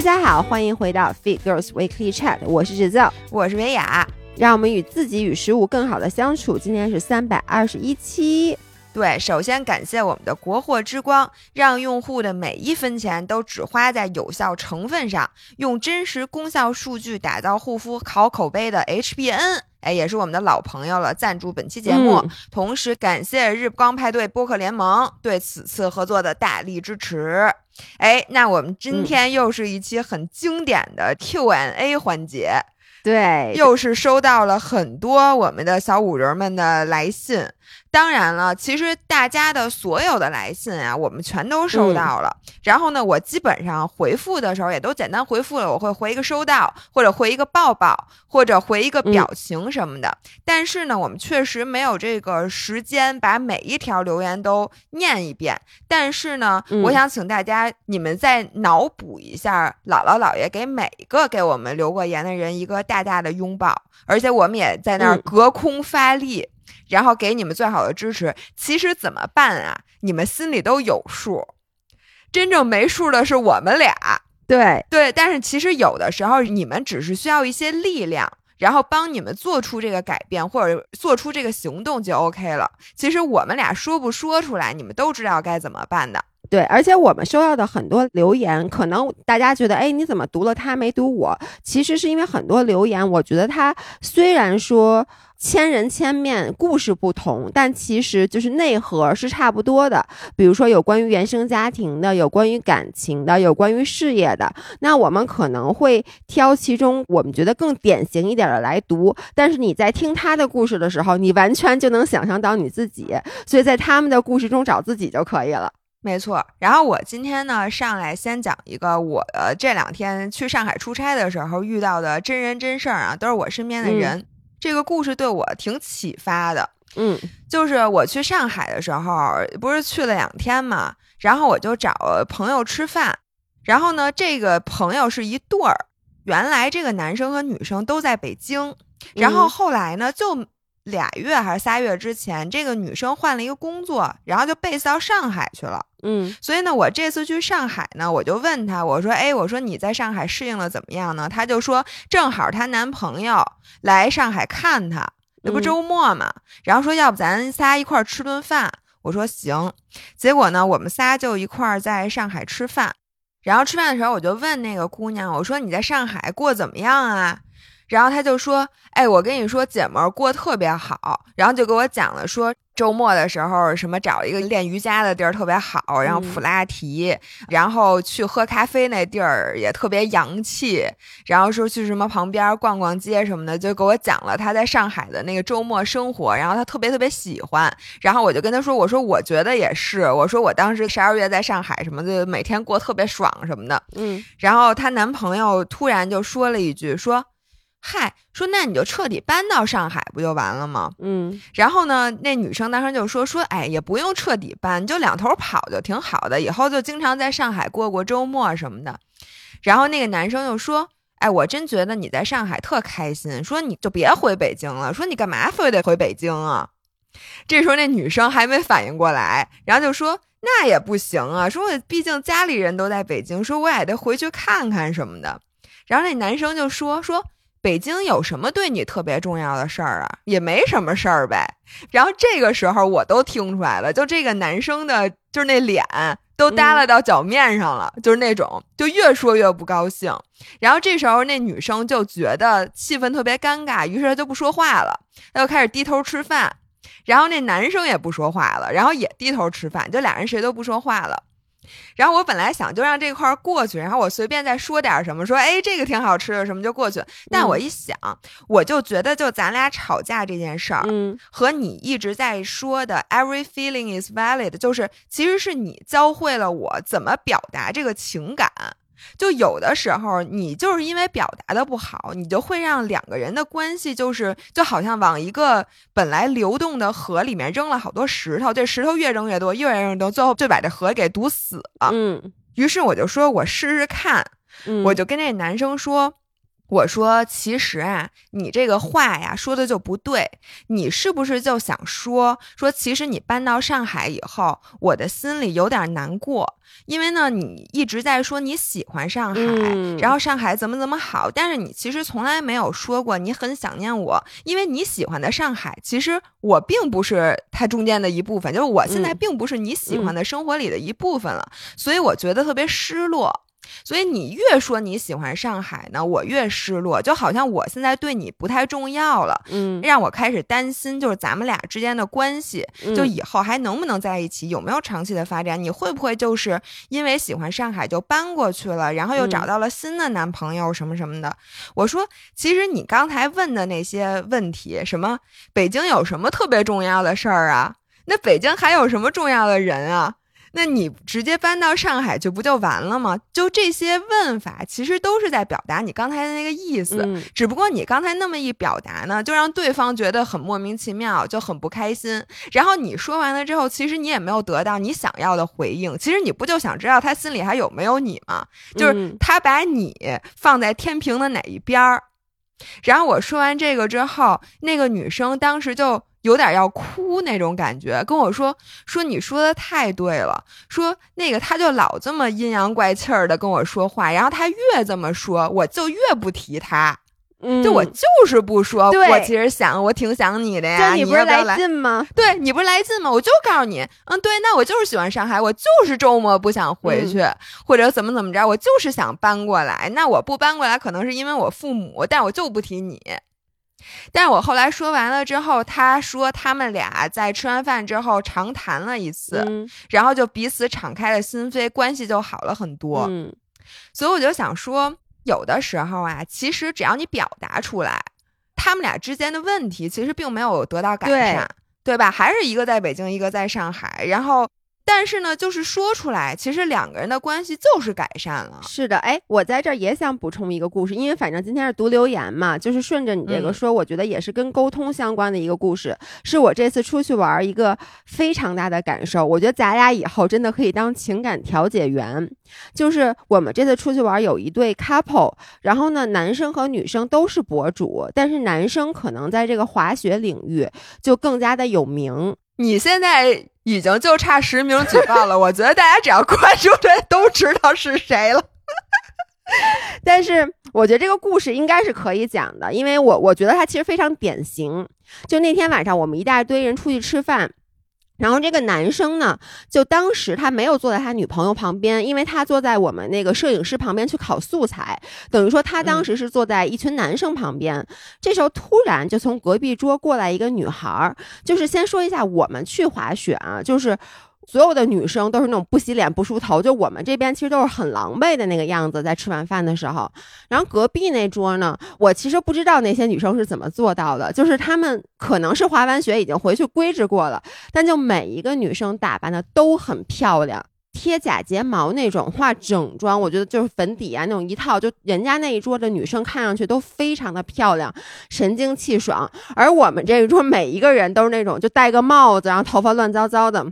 大家好，欢迎回到 Fit Girls Weekly Chat，我是制造，我是维雅，让我们与自己与食物更好的相处。今天是三百二十一期。对，首先感谢我们的国货之光，让用户的每一分钱都只花在有效成分上，用真实功效数据打造护肤好口碑的 HBN，哎，也是我们的老朋友了，赞助本期节目。嗯同时感谢日光派对播客联盟对此次合作的大力支持。哎，那我们今天又是一期很经典的 Q&A 环节。对，又是收到了很多我们的小五人们的来信。当然了，其实大家的所有的来信啊，我们全都收到了。然后呢，我基本上回复的时候也都简单回复了，我会回一个收到，或者回一个抱抱，或者回一个表情什么的。但是呢，我们确实没有这个时间把每一条留言都念一遍。但是呢，嗯我想请大家，你们再脑补一下姥姥姥爷给每一个给我们留过言的人一个大大的拥抱，而且我们也在那儿嗯隔空发力，然后给你们最好的支持。其实怎么办啊？你们心里都有数，真正没数的是我们俩。对，对，但是其实有的时候你们只是需要一些力量。然后帮你们做出这个改变，或者做出这个行动就 OK 了。其实我们俩说不说出来，你们都知道该怎么办的。对，而且我们收到的很多留言，可能大家觉得，哎，你怎么读了他没读我？其实是因为很多留言，我觉得它虽然说千人千面，故事不同，但其实就是内核是差不多的。比如说有关于原生家庭的，有关于感情的，有关于事业的，那我们可能会挑其中我们觉得更典型一点的来读。但是你在听他的故事的时候，你完全就能想象到你自己，所以在他们的故事中找自己就可以了。没错，然后我今天呢上来先讲一个我呃这两天去上海出差的时候遇到的真人真事儿啊，都是我身边的人。这个故事对我挺启发的。嗯就是我去上海的时候，不是去了两天嘛，然后我就找朋友吃饭，然后呢，这个朋友是一对儿，原来这个男生和女生都在北京，然后嗯后来呢，就俩月还是仨月之前，这个女生换了一个工作，然后就 base 到上海去了。嗯所以呢，我这次去上海呢，我就问她，我说，哎，我说你在上海适应了怎么样呢？她就说，正好她男朋友来上海看她，这不嗯周末嘛，然后说要不咱仨一块儿吃顿饭，我说行。结果呢，我们仨就一块儿在上海吃饭，然后吃饭的时候我就问那个姑娘，我说你在上海过怎么样啊？然后她就说：“哎，我跟你说，姐们儿过得特别好。”然后就给我讲了说，周末的时候什么找一个练瑜伽的地儿特别好，然后普拉提，然后去喝咖啡那地儿也特别洋气，然后说去什么旁边逛逛街什么的，就给我讲了他在上海的那个周末生活，然后他特别特别喜欢。然后我就跟他说：“我说我觉得也是，我说我当时十二月在上海什么的，每天过特别爽什么的。”嗯然后她男朋友突然就说了一句说。嗨，说那你就彻底搬到上海不就完了吗？嗯然后呢，那女生当时就说说，哎，也不用彻底搬，你就两头跑就挺好的，以后就经常在上海过过周末什么的。然后那个男生就说，哎，我真觉得你在上海特开心，说你就别回北京了，说你干嘛非得回北京啊？这时候那女生还没反应过来，然后就说那也不行啊，说我毕竟家里人都在北京，说我也得回去看看什么的。然后那男生就说说。北京有什么对你特别重要的事儿啊？也没什么事儿呗。然后这个时候我都听出来了，就这个男生的，就是那脸都耷拉到脚面上了，就是那种，就越说越不高兴。然后这时候那女生就觉得气氛特别尴尬，于是她就不说话了，她就开始低头吃饭。然后那男生也不说话了，然后也低头吃饭，就俩人谁都不说话了。然后我本来想就让这块儿过去，然后我随便再说点什么，说哎这个挺好吃的什么就过去。但我一想，我就觉得就咱俩吵架这件事儿，嗯和你一直在说的 every feeling is valid，就是其实是你教会了我怎么表达这个情感。就有的时候，你就是因为表达的不好，你就会让两个人的关系就是就好像往一个本来流动的河里面扔了好多石头，这石头越扔越多，越扔越多，最后就把这河给堵死了。嗯。于是我就说，我试试看，嗯，我就跟那男生说，我说，其实啊，你这个话呀说的就不对。你是不是就想说说，其实你搬到上海以后，我的心里有点难过，因为呢，你一直在说你喜欢上海，然后上海怎么怎么好，但是你其实从来没有说过你很想念我，因为你喜欢的上海，其实我并不是它中间的一部分，就是我现在并不是你喜欢的生活里的一部分了，所以我觉得特别失落。所以你越说你喜欢上海呢，我越失落，就好像我现在对你不太重要了，嗯，让我开始担心，就是咱们俩之间的关系，就以后还能不能在一起，有没有长期的发展？你会不会就是因为喜欢上海就搬过去了，然后又找到了新的男朋友什么什么的？我说，其实你刚才问的那些问题，什么北京有什么特别重要的事儿啊？那北京还有什么重要的人啊？那你直接搬到上海就不就完了吗？就这些问法，其实都是在表达你刚才的那个意思。只不过你刚才那么一表达呢，就让对方觉得很莫名其妙，就很不开心。然后你说完了之后，其实你也没有得到你想要的回应。其实你不就想知道他心里还有没有你吗？就是他把你放在天平的哪一边儿。然后我说完这个之后，那个女生当时就。有点要哭那种感觉，跟我说说你说的太对了，说那个他就老这么阴阳怪气儿的跟我说话，然后他越这么说，我就越不提他，就我就是不说，我其实想我挺想你的呀，你不是来劲吗？对你不是来劲吗？我就告诉你，嗯，对，那我就是喜欢上海，我就是周末不想回去，或者怎么怎么着，我就是想搬过来。那我不搬过来，可能是因为我父母，但我就不提你。但是我后来说完了之后，他说他们俩在吃完饭之后长谈了一次，然后就彼此敞开了心扉，关系就好了很多。嗯，所以我就想说，有的时候啊，其实只要你表达出来，他们俩之间的问题其实并没有得到改善，对吧？还是一个在北京，一个在上海，然后。但是呢，就是说出来，其实两个人的关系就是改善了。是的，哎，我在这儿也想补充一个故事，因为反正今天是读留言嘛，就是顺着你这个说，我觉得也是跟沟通相关的一个故事，是我这次出去玩一个非常大的感受。我觉得咱俩以后真的可以当情感调解员。就是我们这次出去玩有一对 couple，然后呢，男生和女生都是博主，但是男生可能在这个滑雪领域就更加的有名。你现在。已经就差实名举报了，我觉得大家只要关注这都知道是谁了。但是我觉得这个故事应该是可以讲的，因为我我觉得它其实非常典型。就那天晚上，我们一大堆人出去吃饭。然后这个男生呢，就当时他没有坐在他女朋友旁边，因为他坐在我们那个摄影师旁边去考素材，等于说他当时是坐在一群男生旁边。这时候突然就从隔壁桌过来一个女孩儿，就是先说一下，我们去滑雪啊，就是。所有的女生都是那种不洗脸不梳头，就我们这边其实都是很狼狈的那个样子，在吃完饭的时候。然后隔壁那桌呢，我其实不知道那些女生是怎么做到的，就是她们可能是滑完雪已经回去规制过了，但就每一个女生打扮的都很漂亮，贴假睫毛那种，化整妆，我觉得就是粉底啊那种一套，就人家那一桌的女生看上去都非常的漂亮，神清气爽，而我们这一桌每一个人都是那种就戴个帽子，然后头发乱糟糟的。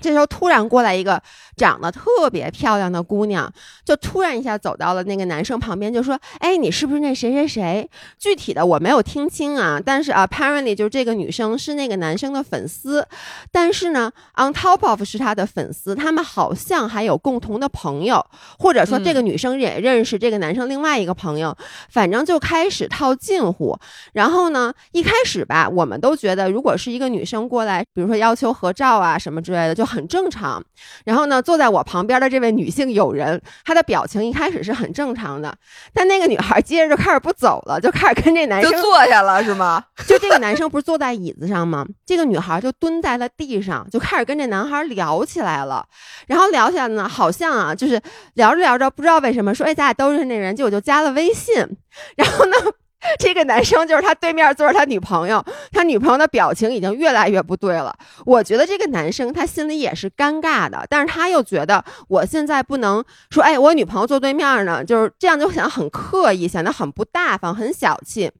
这时候突然过来一个长得特别漂亮的姑娘，就突然一下走到了那个男生旁边，就说：“哎，你是不是那谁谁谁？”具体的我没有听清啊，但是 apparently 就是这个女生是那个男生的粉丝，但是呢，on top of 是他的粉丝，他们好像还有共同的朋友，或者说这个女生也认识这个男生另外一个朋友，反正就开始套近乎。然后呢，一开始吧，我们都觉得如果是一个女生过来，比如说要求合照啊什么之类的，就。很正常，然后呢，坐在我旁边的这位女性友人，她的表情一开始是很正常的，但那个女孩接着就开始不走了，就开始跟这男生坐下了，是吗？就这个男生不是坐在椅子上吗？这个女孩就蹲在了地上，就开始跟这男孩聊起来了。然后聊起来呢，好像啊，就是聊着聊着，不知道为什么说，哎，咱俩都认识那人，结果就加了微信。然后呢？这个男生就是他对面坐着他女朋友，他女朋友的表情已经越来越不对了。我觉得这个男生他心里也是尴尬的，但是他又觉得我现在不能说，哎，我女朋友坐对面呢，就是这样就显得很刻意，显得很不大方，很小气。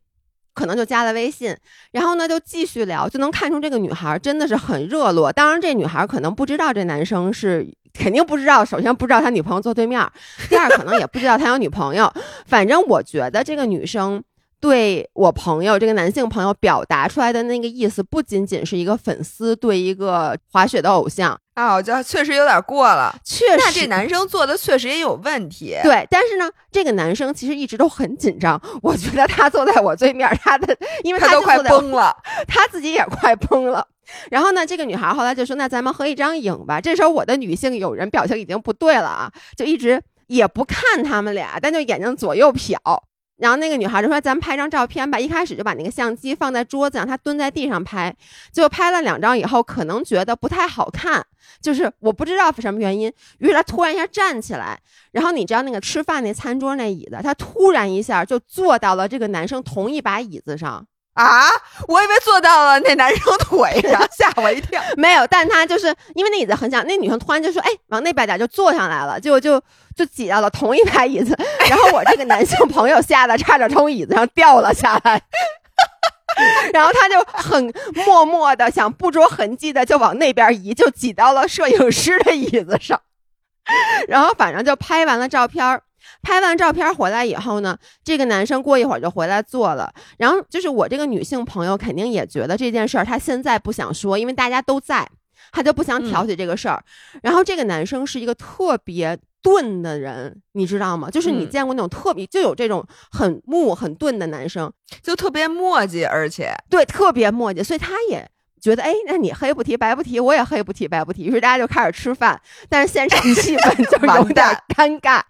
可能就加了微信，然后呢就继续聊，就能看出这个女孩真的是很热络。当然，这女孩可能不知道这男生是肯定不知道，首先不知道他女朋友坐对面，第二可能也不知道他有女朋友。反正我觉得这个女生。对我朋友这个男性朋友表达出来的那个意思，不仅仅是一个粉丝对一个滑雪的偶像啊，我觉得确实有点过了。确实，那这男生做的确实也有问题。对，但是呢，这个男生其实一直都很紧张。我觉得他坐在我对面，他的因为他都快崩了，他自己也快崩了。然后呢，这个女孩后来就说：“那咱们合一张影吧。”这时候我的女性友人表情已经不对了啊，就一直也不看他们俩，但就眼睛左右瞟。然后那个女孩就说：“咱们拍张照片吧。”一开始就把那个相机放在桌子上，她蹲在地上拍。结果拍了两张以后，可能觉得不太好看，就是我不知道什么原因。于是她突然一下站起来，然后你知道那个吃饭那餐桌那椅子，她突然一下就坐到了这个男生同一把椅子上。啊！我以为坐到了那男生腿上，吓我一跳。没有，但他就是因为那椅子很小，那女生突然就说：“哎，往那边点，就坐上来了。”结果就就挤到了同一排椅子，然后我这个男性朋友吓得差点从椅子上掉了下来，然后他就很默默的想不着痕迹的就往那边移，就挤到了摄影师的椅子上，然后反正就拍完了照片儿。拍完照片回来以后呢，这个男生过一会儿就回来坐了。然后就是我这个女性朋友肯定也觉得这件事儿，她现在不想说，因为大家都在，她就不想挑起这个事儿。然后这个男生是一个特别钝的人，你知道吗？就是你见过那种特别就有这种很木很钝的男生，就特别磨叽，而且对特别磨叽，所以他也觉得，哎，那你黑不提白不提，我也黑不提白不提。于是大家就开始吃饭，但是现场 气氛就有点尴尬。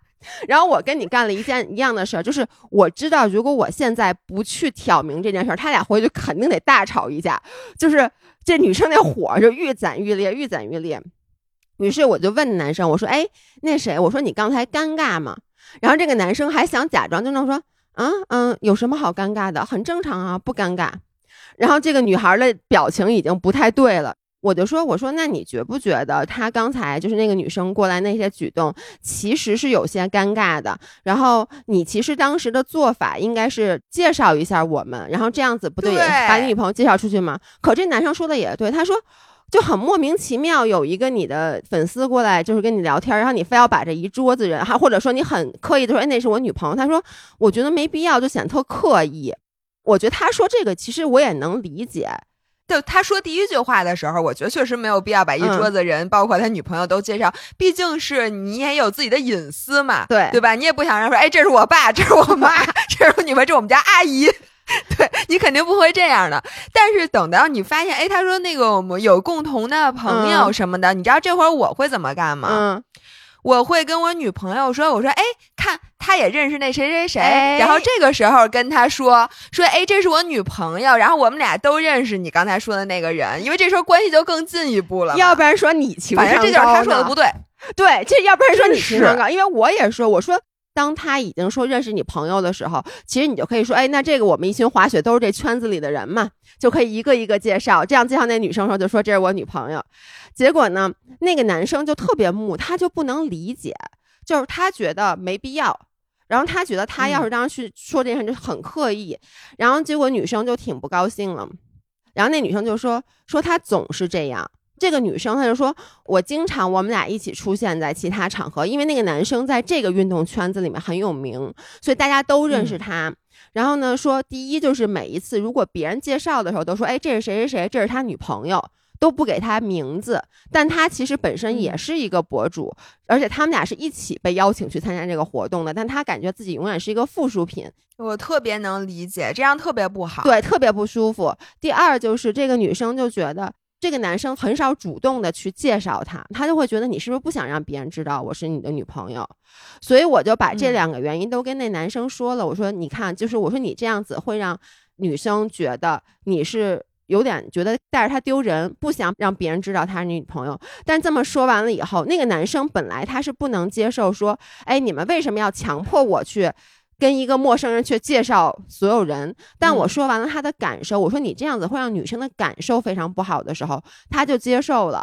然后我跟你干了一件一样的事儿，就是我知道，如果我现在不去挑明这件事儿，他俩回去肯定得大吵一架。就是这女生那火就愈攒愈烈，愈攒愈烈。于是我就问男生，我说：“哎，那谁？我说你刚才尴尬吗？”然后这个男生还想假装，就那么说：“啊嗯，有什么好尴尬的？很正常啊，不尴尬。”然后这个女孩的表情已经不太对了。我就说，我说，那你觉不觉得她刚才就是那个女生过来那些举动，其实是有些尴尬的？然后你其实当时的做法应该是介绍一下我们，然后这样子不对，把你女朋友介绍出去吗？可这男生说的也对，他说就很莫名其妙，有一个你的粉丝过来就是跟你聊天，然后你非要把这一桌子人，还或者说你很刻意的说，哎，那是我女朋友。他说，我觉得没必要，就显得特刻意。我觉得他说这个其实我也能理解。就他说第一句话的时候，我觉得确实没有必要把一桌子人，包括他女朋友都介绍，毕竟是你也有自己的隐私嘛，对对吧？你也不想让说，哎，这是我爸，这是我妈，这是我女朋友，这是我们家阿姨，对你肯定不会这样的。但是等到你发现，哎，他说那个我们有共同的朋友什么的，你知道这会儿我会怎么干吗？嗯。我会跟我女朋友说：“我说，哎，看，他也认识那谁谁谁。然后这个时候跟他说说，哎，这是我女朋友。然后我们俩都认识你刚才说的那个人，因为这时候关系就更进一步了。要不然说你情商高，反正这就是他说的不对。对，这要不然说你情商高，因为我也说，我说。”当他已经说认识你朋友的时候，其实你就可以说，哎，那这个我们一群滑雪都是这圈子里的人嘛，就可以一个一个介绍。这样介绍那女生时候就说这是我女朋友。结果呢，那个男生就特别木，他就不能理解，就是他觉得没必要，然后他觉得他要是当时去说这件事就很刻意，然后结果女生就挺不高兴了，然后那女生就说说他总是这样。这个女生，她就说：“我经常我们俩一起出现在其他场合，因为那个男生在这个运动圈子里面很有名，所以大家都认识他。然后呢，说第一就是每一次如果别人介绍的时候，都说：‘哎，这是谁谁谁，这是他女朋友’，都不给他名字。但他其实本身也是一个博主，而且他们俩是一起被邀请去参加这个活动的。但他感觉自己永远是一个附属品。我特别能理解，这样特别不好，对，特别不舒服。第二就是这个女生就觉得。”这个男生很少主动的去介绍他，他就会觉得你是不是不想让别人知道我是你的女朋友？所以我就把这两个原因都跟那男生说了。我说，你看，就是我说你这样子会让女生觉得你是有点觉得带着他丢人，不想让别人知道他是女朋友。但这么说完了以后，那个男生本来他是不能接受说，哎，你们为什么要强迫我去？跟一个陌生人去介绍所有人，但我说完了他的感受，我说你这样子会让女生的感受非常不好的时候，他就接受了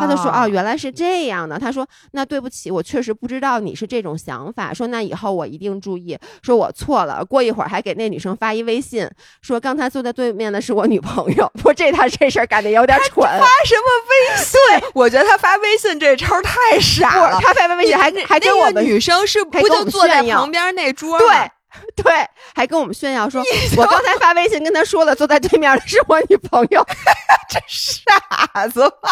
他就说啊哦，原来是这样的。他说那对不起，我确实不知道你是这种想法。说那以后我一定注意。说我错了。过一会儿还给那女生发一微信，说刚才坐在对面的是我女朋友。不，这他这事儿干的有点蠢。发什么微信？对，我觉得他发微信这招太傻了。他发微信还还跟那个我们女生是不就坐在旁边那桌对？对，还跟我们炫耀说，我刚才发微信跟他说了，坐在对面的是我女朋友。这傻子吧？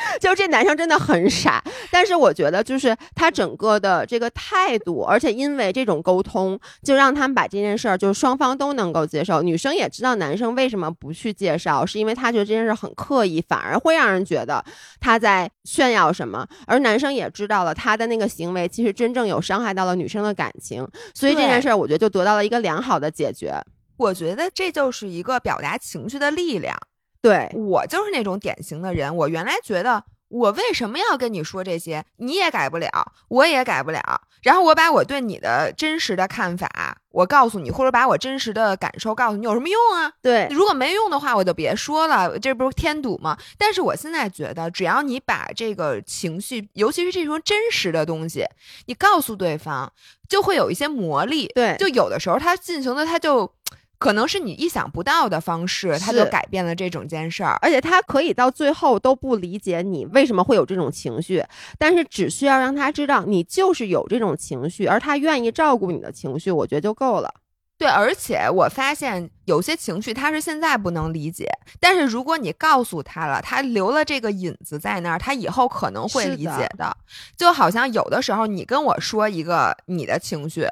就这男生真的很傻，但是我觉得就是他整个的这个态度，而且因为这种沟通，就让他们把这件事儿，就是双方都能够接受。女生也知道男生为什么不去介绍，是因为他觉得这件事很刻意，反而会让人觉得他在炫耀什么。而男生也知道了他的那个行为其实真正有伤害到了女生的感情，所以这件事儿我觉得就得到了一个良好的解决。我觉得这就是一个表达情绪的力量。对，我就是那种典型的人。我原来觉得，我为什么要跟你说这些？你也改不了，我也改不了。然后我把我对你的真实的看法，我告诉你，或者把我真实的感受告诉你，有什么用啊？对，如果没用的话，我就别说了，这不是添堵吗？但是我现在觉得，只要你把这个情绪，尤其是这种真实的东西，你告诉对方，就会有一些魔力。对就有的时候他进行的，他就可能是你意想不到的方式，他就改变了这整件事儿。而且他可以到最后都不理解你为什么会有这种情绪，但是只需要让他知道你就是有这种情绪，而他愿意照顾你的情绪，我觉得就够了。对，而且我发现有些情绪他是现在不能理解，但是如果你告诉他了，他留了这个引子在那儿，他以后可能会理解的。就好像有的时候你跟我说一个你的情绪，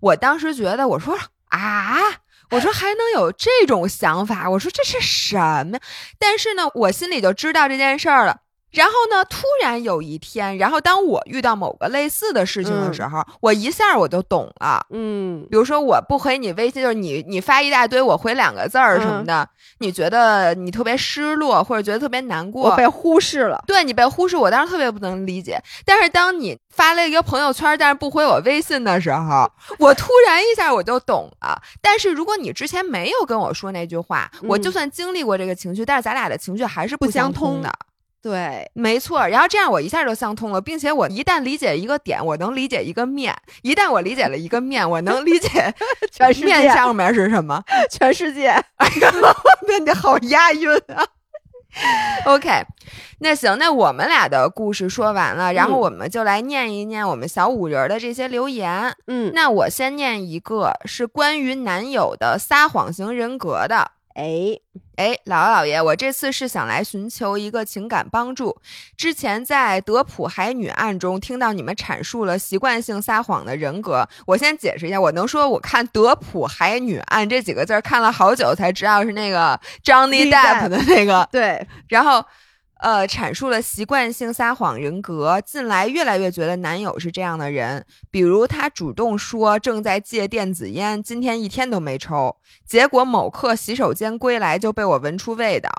我当时觉得我说啊。我说还能有这种想法，我说这是什么？但是呢，我心里就知道这件事儿了。然后呢，突然有一天，然后当我遇到某个类似的事情的时候，我一下我就懂了。嗯，比如说我不回你微信，就是你你发一大堆，我回两个字儿什么的，你觉得你特别失落，或者觉得特别难过，我被忽视了。对你被忽视，我当时特别不能理解。但是当你发了一个朋友圈，但是不回我微信的时候，我突然一下我就懂了。但是如果你之前没有跟我说那句话，嗯我就算经历过这个情绪，但是咱俩的情绪还是不相相通的。对，没错，然后这样我一下就相通了，并且我一旦理解一个点，我能理解一个面；一旦我理解了一个面，我能理解 全世界面上面是什么。全世界。哎呀，变得好押韵啊！OK，那行，那我们俩的故事说完了，然后嗯我们就来念一念我们小五人儿的这些留言。嗯，那我先念一个，是关于男友的撒谎型人格的。哎，哎，姥姥姥爷，我这次是想来寻求一个情感帮助。之前在德普海女案中听到你们阐述了习惯性撒谎的人格，我先解释一下，我能说我看德普海女案这几个字儿看了好久才知道是那个 Johnny Depp 的那个，对，然后。呃，阐述了习惯性撒谎人格。近来越来越觉得男友是这样的人，比如他主动说正在戒电子烟，今天一天都没抽，结果某刻洗手间归来就被我闻出味道。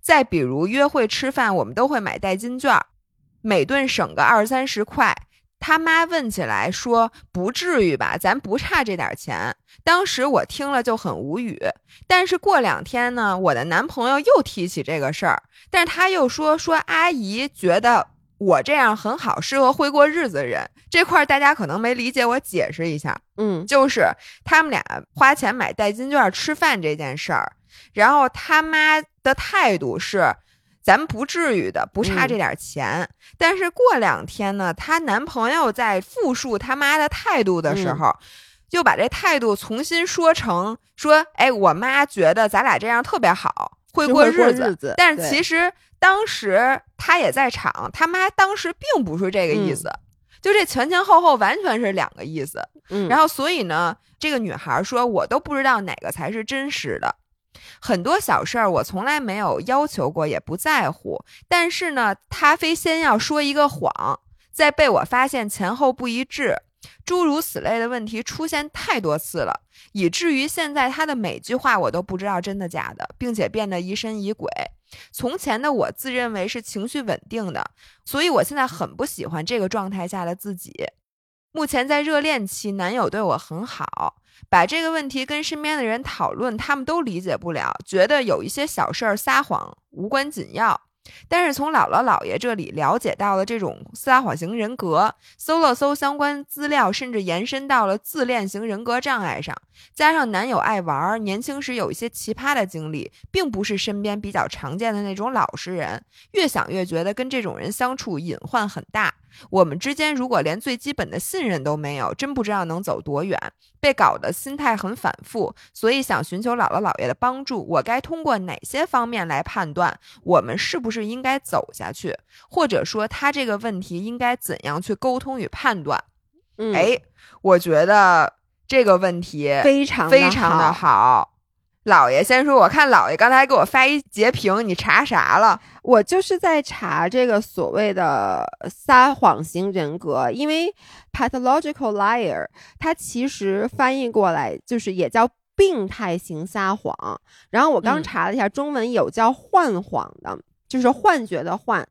再比如约会吃饭，我们都会买代金券，每顿省个二三十块。他妈问起来说：“不至于吧，咱不差这点钱。”当时我听了就很无语。但是过两天呢，我的男朋友又提起这个事儿，但是他又说说阿姨觉得我这样很好，适合会过日子的人。这块儿大家可能没理解，我解释一下。嗯，就是他们俩花钱买代金券吃饭这件事儿，然后他妈的态度是，咱不至于的，不差这点钱。但是过两天呢，她男朋友在复述他妈的态度的时候，就把这态度重新说成说，哎，我妈觉得咱俩这样特别好，会过日子。日子但是其实当时他也在场，他妈当时并不是这个意思。就这前前后后完全是两个意思，嗯，然后所以呢，这个女孩说，我都不知道哪个才是真实的。很多小事儿我从来没有要求过，也不在乎。但是呢，他非先要说一个谎，再被我发现前后不一致，诸如此类的问题出现太多次了，以至于现在他的每句话我都不知道真的假的，并且变得疑神疑鬼。从前的我自认为是情绪稳定的，所以我现在很不喜欢这个状态下的自己。目前在热恋期，男友对我很好，把这个问题跟身边的人讨论，他们都理解不了，觉得有一些小事儿撒谎无关紧要。但是从姥姥姥爷这里了解到了这种撒谎型人格，搜了搜相关资料，甚至延伸到了自恋型人格障碍上。加上男友爱玩，年轻时有一些奇葩的经历，并不是身边比较常见的那种老实人。越想越觉得跟这种人相处隐患很大。我们之间如果连最基本的信任都没有，真不知道能走多远。被搞得心态很反复，所以想寻求姥姥姥爷的帮助。我该通过哪些方面来判断我们是不是应该走下去，或者说他这个问题应该怎样去沟通与判断？嗯，哎，我觉得这个问题非常非常的好。姥爷先说，我看姥爷刚才给我发一截屏，你查啥了？我就是在查这个所谓的撒谎型人格，因为 pathological liar 它其实翻译过来就是也叫病态型撒谎。然后我刚嗯查了一下，中文有叫幻谎的，就是幻觉的幻。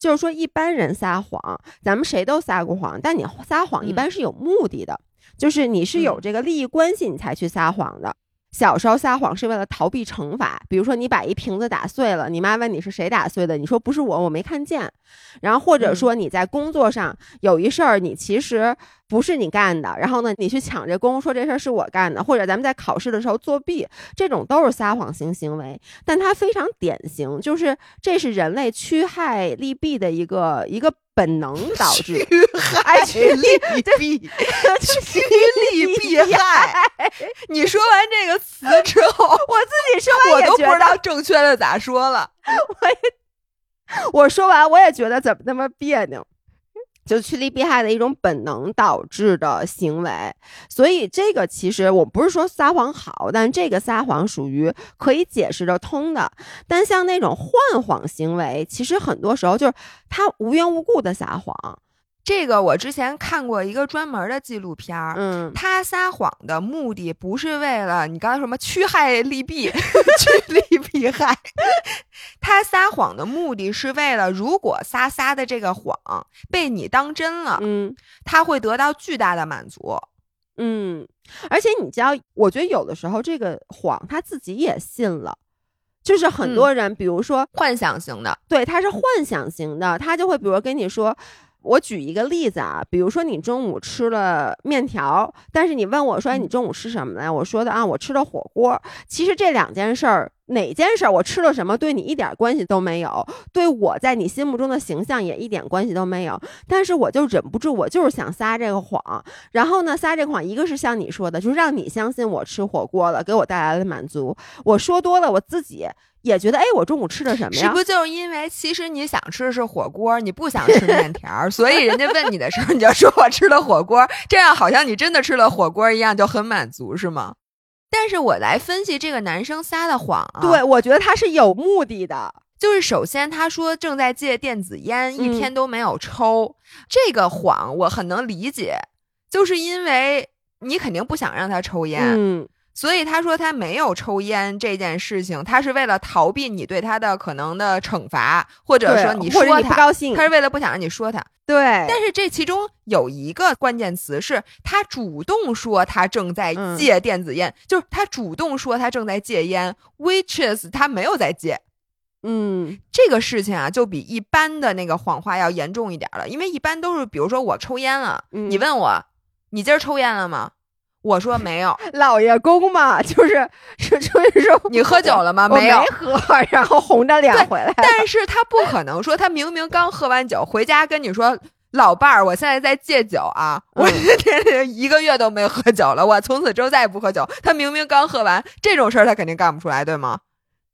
就是说，一般人撒谎，咱们谁都撒过谎，但你撒谎一嗯般是有目的的，就是你是有嗯这个利益关系，你才去撒谎的。小时候撒谎是为了逃避惩罚，比如说你把一瓶子打碎了，你妈问你是谁打碎的，你说不是我，我没看见。然后或者嗯说你在工作上有一事儿，你其实不是你干的，然后呢你去抢这功，说这事儿是我干的，或者咱们在考试的时候作弊，这种都是撒谎型行为。但它非常典型，就是这是人类趋害利弊的一个一个本能 导致。哎趋 利弊，趋利避害。你说完这个词之后，我自己说我都不知道正确的咋说了。我也我说完我也觉得怎么那么别扭。就趋利避害的一种本能导致的行为，所以这个其实我不是说撒谎好，但这个撒谎属于可以解释得通的。但像那种换谎行为，其实很多时候就是他无缘无故的撒谎。这个我之前看过一个专门的纪录片儿，嗯，他撒谎的目的不是为了你刚才说什么趋害利弊、趋利避害，他撒谎的目的是为了，如果撒撒的这个谎被你当真了，嗯他会得到巨大的满足。嗯，而且你知道，我觉得有的时候这个谎他自己也信了。就是很多人，比如说幻想型的，对，他是幻想型的，他就会比如跟你说，我举一个例子啊，比如说你中午吃了面条，但是你问我说，哎，你中午吃什么呢？我说的啊，我吃了火锅。其实这两件事儿，哪件事儿我吃了什么，对你一点关系都没有，对我在你心目中的形象也一点关系都没有。但是我就忍不住，我就是想撒这个谎。然后呢，撒这个谎，一个是像你说的，就是让你相信我吃火锅了，给我带来了满足。我说多了，我自己也觉得，哎，我中午吃的什么呀？是不就是因为其实你想吃的是火锅，你不想吃面条，所以人家问你的时候，你就说我吃了火锅，这样好像你真的吃了火锅一样，就很满足，是吗？但是我来分析这个男生撒的谎啊，对，，我觉得他是有目的的。就是首先他说正在戒电子烟，一嗯天都没有抽，这个谎我很能理解，就是因为你肯定不想让他抽烟，嗯，所以他说他没有抽烟这件事情，他是为了逃避你对他的可能的惩罚，或者说你说他，高兴他，是为了不想让你说他。对，但是这其中有一个关键词是他主动说他正在嗯戒电子烟，就是他主动说他正在戒烟，which is 他没有在戒。嗯这个事情啊，就比一般的那个谎话要严重一点了，因为一般都是，比如说我抽烟了，嗯你问我你今儿抽烟了吗？我说没有。老爷公嘛，就是是就是说你喝酒了吗？没有。喝，然后红着脸回来。但是他不可能说他明明刚喝完酒回家跟你说。老伴儿，我现在在戒酒啊！我这天天 一个月都没喝酒了，我从此之后再也不喝酒。他明明刚喝完，这种事儿他肯定干不出来，对吗？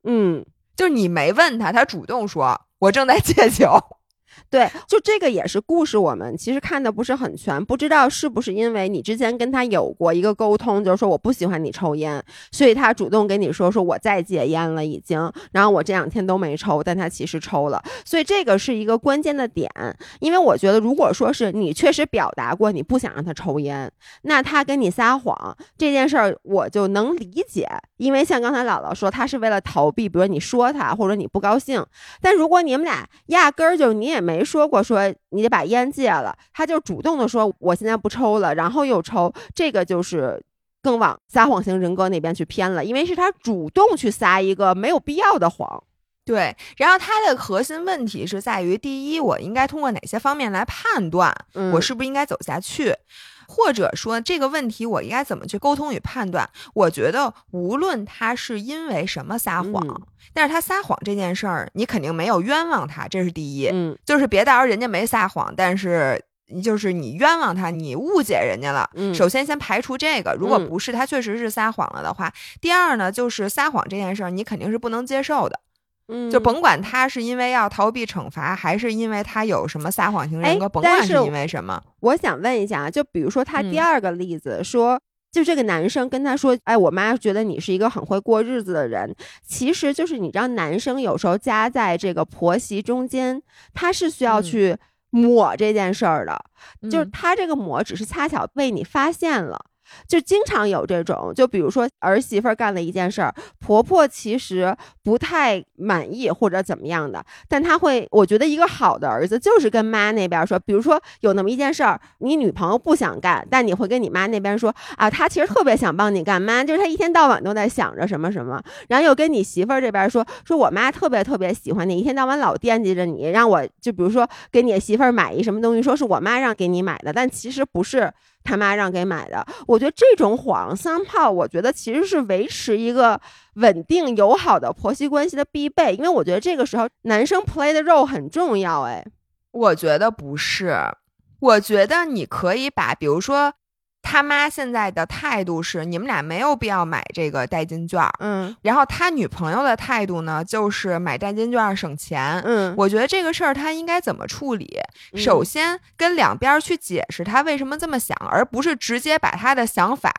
嗯，就是你没问他，他主动说我正在戒酒。对，就这个也是故事，我们其实看的不是很全，不知道是不是因为你之前跟他有过一个沟通，就是说我不喜欢你抽烟，所以他主动跟你说说我在戒烟了已经，然后我这两天都没抽，但他其实抽了，所以这个是一个关键的点，因为我觉得如果说是你确实表达过你不想让他抽烟，那他跟你撒谎这件事儿我就能理解，因为像刚才姥姥说，他是为了逃避，比如你说他或者你不高兴，但如果你们俩压根儿就你也没说过说你得把烟戒了，他就主动的说我现在不抽了，然后又抽，这个就是更往撒谎型人格那边去偏了，因为是他主动去撒一个没有必要的谎。对，然后他的核心问题是在于：第一，我应该通过哪些方面来判断嗯我是不是应该走下去？或者说这个问题我应该怎么去沟通与判断？我觉得无论他是因为什么撒谎，嗯但是他撒谎这件事儿，你肯定没有冤枉他，这是第一。嗯就是别到时候人家没撒谎，但是就是你冤枉他，你误解人家了。嗯首先先排除这个，如果嗯不是他确实是撒谎了的话，第二呢，就是撒谎这件事儿，你肯定是不能接受的。嗯，就甭管他是因为要逃避惩罚，还是因为他有什么撒谎型人格，哎甭管是因为什么，我想问一下啊，就比如说他第嗯二个例子说。就这个男生跟他说：“哎，我妈觉得你是一个很会过日子的人。”其实就是你知道，男生有时候夹在这个婆媳中间，他是需要嗯去抹这件事儿的。就是嗯他这个抹只是恰巧被你发现了。就经常有这种，就比如说儿媳妇干了一件事儿，婆婆其实不太满意或者怎么样的，但她会，我觉得一个好的儿子就是跟妈那边说，比如说有那么一件事儿，你女朋友不想干，但你会跟你妈那边说啊，她其实特别想帮你干，妈就是她一天到晚都在想着什么什么，然后又跟你媳妇儿这边说，说我妈特别特别喜欢你，一天到晚老惦记着你，让我就比如说给你媳妇儿买一什么东西，说是我妈让给你买的，但其实不是他妈让给买的。我觉得这种谎三炮，我觉得其实是维持一个稳定友好的婆媳关系的必备，因为我觉得这个时候男生 play 的 role 很重要。哎，我觉得不是，我觉得你可以把，比如说他妈现在的态度是，你们俩没有必要买这个代金券儿，嗯然后他女朋友的态度呢，就是买代金券儿省钱。嗯，我觉得这个事儿他应该怎么处理？嗯首先跟两边去解释他为什么这么想，而不是直接把他的想法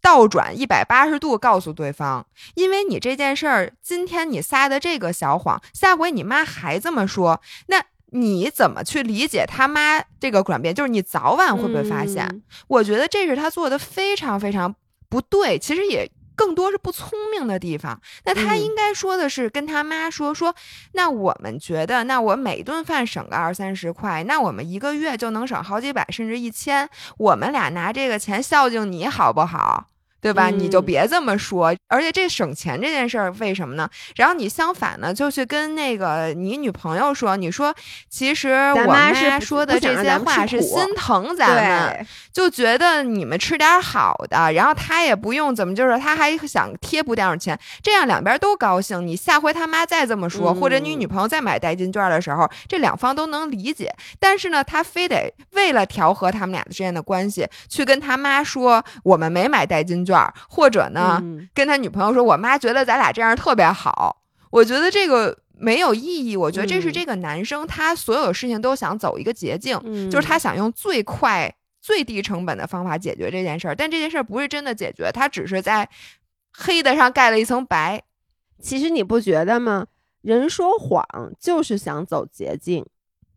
倒转一百八十度告诉对方。因为你这件事儿，今天你撒的这个小谎，下回你妈还这么说，那你怎么去理解他妈这个转变？就是你早晚会不会发现？嗯我觉得这是他做的非常非常不对，其实也更多是不聪明的地方。那他嗯应该说的是跟他妈说说，那我们觉得，那我每顿饭省个二三十块，那我们一个月就能省好几百甚至一千，我们俩拿这个钱孝敬你好不好？对吧？你就嗯别这么说，而且这省钱这件事儿为什么呢？然后你相反呢，就去跟那个你女朋友说，你说其实我妈说的这些话是心疼咱们，对，就觉得你们吃点好的，然后她也不用怎么，就是她还想贴补点儿钱，这样两边都高兴。你下回他妈再这么说，或者你嗯女朋友再买代金券的时候，这两方都能理解。但是呢，他非得为了调和他们俩之间的关系，去跟他妈说我们没买代金券，或者呢，嗯跟他女朋友说，我妈觉得咱俩这样特别好。我觉得这个没有意义。我觉得这是嗯这个男生他所有事情都想走一个捷径，嗯就是他想用最快、最低成本的方法解决这件事儿，但这件事儿不是真的解决，他只是在黑的上盖了一层白。其实你不觉得吗？人说谎就是想走捷径。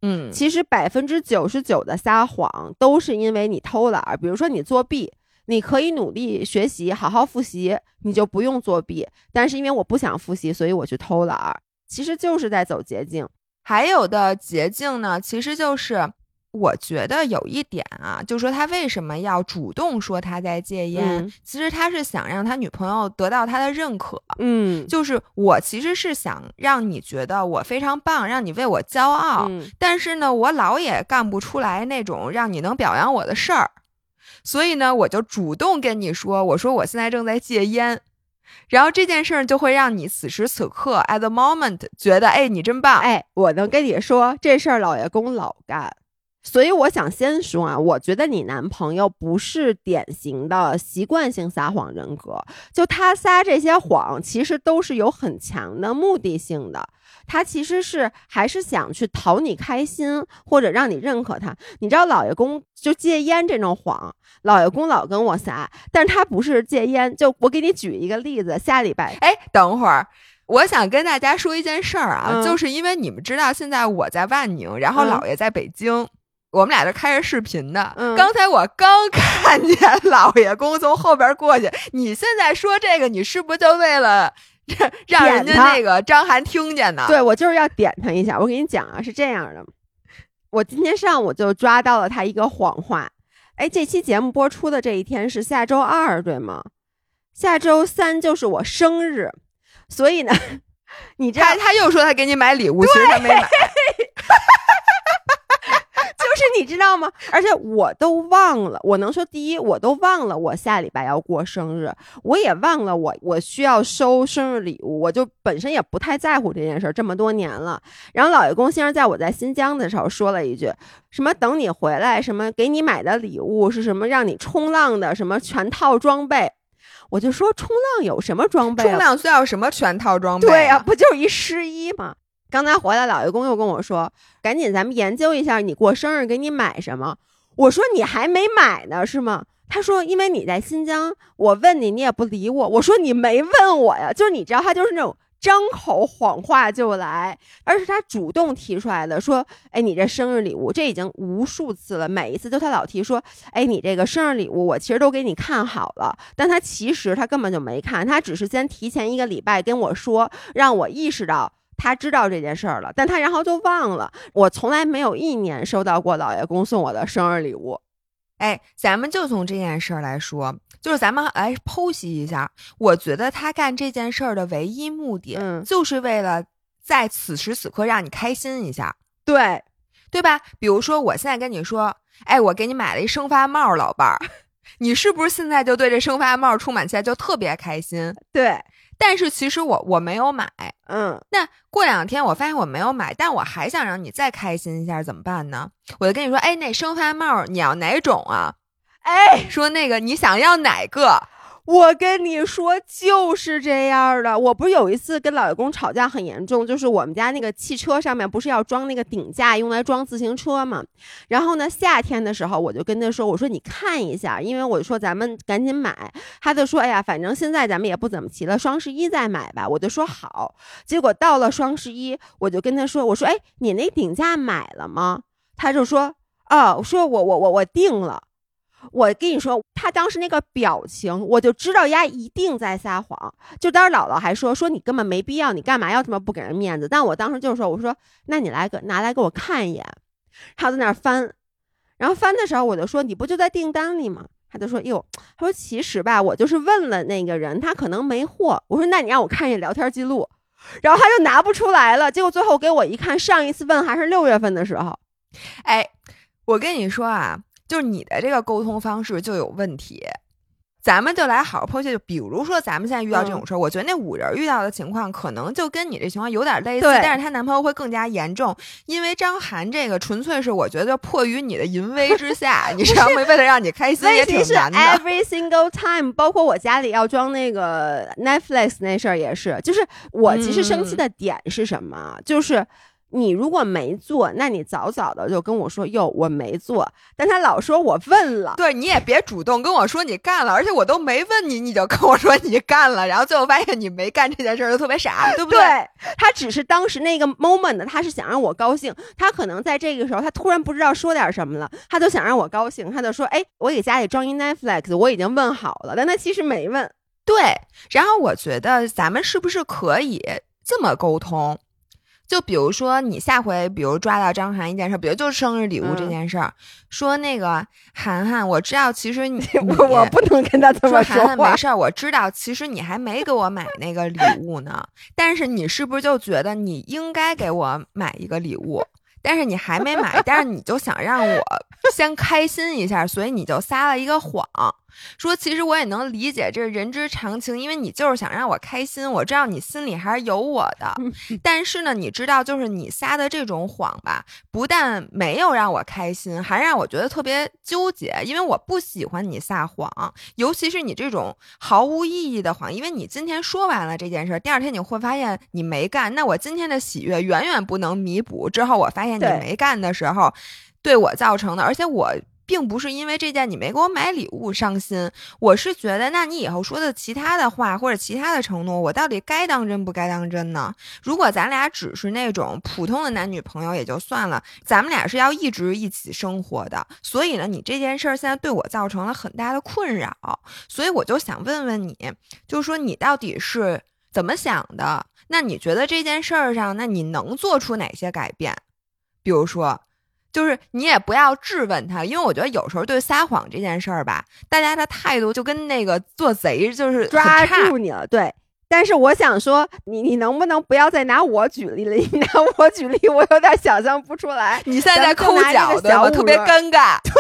嗯其实百分之九十九的撒谎都是因为你偷懒儿，比如说你作弊，你可以努力学习，好好复习，你就不用作弊。但是因为我不想复习，所以我去偷懒儿，其实就是在走捷径。还有的捷径呢，其实就是。我觉得有一点啊，就是说他为什么要主动说他在戒烟？嗯其实他是想让他女朋友得到他的认可，嗯，就是我其实是想让你觉得我非常棒，让你为我骄傲。嗯但是呢，我老也干不出来那种让你能表扬我的事儿，所以呢，我就主动跟你说，我说我现在正在戒烟，然后这件事儿就会让你此时此刻 at the moment 觉得，哎，你真棒，哎，我能跟你说这事儿，老爷公老干。所以我想先说啊，我觉得你男朋友不是典型的习惯性撒谎人格，就他撒这些谎，其实都是有很强的目的性的。他其实是还是想去讨你开心，或者让你认可他。你知道老爷公就戒烟这种谎，老爷公老跟我撒，但是他不是戒烟。就我给你举一个例子，下礼拜哎，等会儿。我想跟大家说一件事儿啊，嗯就是因为你们知道，现在我在万宁，然后嗯姥爷在北京，我们俩都开着视频的。嗯刚才我刚 看见老爷公从后边过去，你现在说这个，你是不是就为了 让让人家那个张涵听见呢？对我就是要点他一下。我给你讲啊，是这样的，我今天上午就抓到了他一个谎话。哎，这期节目播出的这一天是下周二，对吗？下周三就是我生日，所以呢，你这他他又说他给你买礼物，其实他没买。就是你知道吗？而且我都忘了，我能说第一，我都忘了我下礼拜要过生日，我也忘了我我需要收生日礼物，我就本身也不太在乎这件事儿，这么多年了。然后老爷公先生在我在新疆的时候说了一句，什么等你回来，什么给你买的礼物是什么让你冲浪的什么全套装备，我就说冲浪有什么装备啊？冲浪需要什么全套装备、对呀、啊，不就是一湿衣吗？刚才回来，老爷公又跟我说：“赶紧咱们研究一下，你过生日给你买什么。”我说：“你还没买呢，是吗？”他说：“因为你在新疆，我问你，你也不理我。”我说：“你没问我呀，就是你知道，他就是那种张口谎话就来，而是他主动提出来的，说：‘哎，你这生日礼物，这已经无数次了，每一次都他老提说，哎，你这个生日礼物，我其实都给你看好了，但他其实他根本就没看，他只是先提前一个礼拜跟我说，让我意识到。”他知道这件事儿了，但他然后就忘了。我从来没有一年收到过老爷公送我的生日礼物。哎，咱们就从这件事儿来说，就是咱们来剖析一下。我觉得他干这件事儿的唯一目的，嗯就是为了在此时此刻让你开心一下，对，对吧？比如说，我现在跟你说，哎，我给你买了一生发帽，老伴儿，你是不是现在就对这生发帽充满期待，就特别开心？对，但是其实我我没有买，嗯，那过两天我发现我没有买，但我还想让你再开心一下，怎么办呢？我就跟你说，哎，那生发帽你要哪种啊？哎，说那个你想要哪个？我跟你说就是这样的。我不是有一次跟老爷公吵架很严重，就是我们家那个汽车上面不是要装那个顶架，用来装自行车嘛。然后呢，夏天的时候我就跟他说，我说你看一下，因为我说咱们赶紧买。他就说，哎呀，反正现在咱们也不怎么骑了，双十一再买吧。我就说好。结果到了双十一，我就跟他说，我说，哎，你那顶架买了吗？他就说，哦，说我我我我定了。我跟你说，他当时那个表情，我就知道丫一定在撒谎。就当时姥姥还说说你根本没必要，你干嘛要这么不给人面子？但我当时就说，我说那你来个拿来给我看一眼。他在那儿翻，然后翻的时候我就说你不就在订单里吗？他就说哟，他说其实吧，我就是问了那个人，他可能没货。我说那你让我看一眼聊天记录，然后他就拿不出来了。结果最后给我一看，上一次问还是六月份的时候。哎，我跟你说啊，就是你的这个沟通方式就有问题。咱们就来好好剖析，就比如说咱们现在遇到这种事儿，我觉得那五人遇到的情况可能就跟你这情况有点类似，但是她男朋友会更加严重，因为张涵这个纯粹是我觉得迫于你的淫威之下，你知道吗为了让你开心也问题是挺难的。every single time，包括我家里要装那个 Netflix 那事儿也是，就是我其实生气的点是什么？就是。你如果没做，那你早早的就跟我说哟，我没做。但他老说我问了，对，你也别主动跟我说你干了，而且我都没问你，你就跟我说你干了，然后最后发现你没干这件事儿，就特别傻，对不对他只是当时那个 moment，他是想让我高兴。他可能在这个时候，他突然不知道说点什么了，他就想让我高兴，他就说：“哎，我给家里装一 Netflix，我已经问好了。”但他其实没问。对，然后我觉得咱们是不是可以这么沟通？就比如说，你下回比如抓到张涵一件事，比如就是生日礼物这嗯件事儿，说那个涵涵，我知道其实你 我我不能跟他这么说涵涵没。事儿，我知道其实你还没给我买那个礼物呢，但是你是不是就觉得你应该给我买一个礼物？但是你还没买，但是你就想让我先开心一下，所以你就撒了一个谎，说其实我也能理解，这是人之常情，因为你就是想让我开心，我知道你心里还是有我的。但是呢，你知道，就是你撒的这种谎吧，不但没有让我开心，还让我觉得特别纠结，因为我不喜欢你撒谎，尤其是你这种毫无意义的谎，因为你今天说完了这件事儿，第二天你会发现你没干，那我今天的喜悦远远不能弥补之后我发现你没干的时候对我造成的，而且我。并不是因为这件你没给我买礼物伤心，我是觉得，那你以后说的其他的话或者其他的承诺，我到底该当真不该当真呢？如果咱俩只是那种普通的男女朋友也就算了，咱们俩是要一直一起生活的，所以呢，你这件事儿现在对我造成了很大的困扰，所以我就想问问你，就是说你到底是怎么想的？那你觉得这件事儿上，那你能做出哪些改变？比如说。就是你也不要质问他，因为我觉得有时候对撒谎这件事儿吧，大家的态度就跟那个做贼就是抓住你了，对。但是我想说，你你能不能不要再拿我举例了？你拿我举例，我有点想象不出来。你现在在抠脚的，我特别尴尬。对，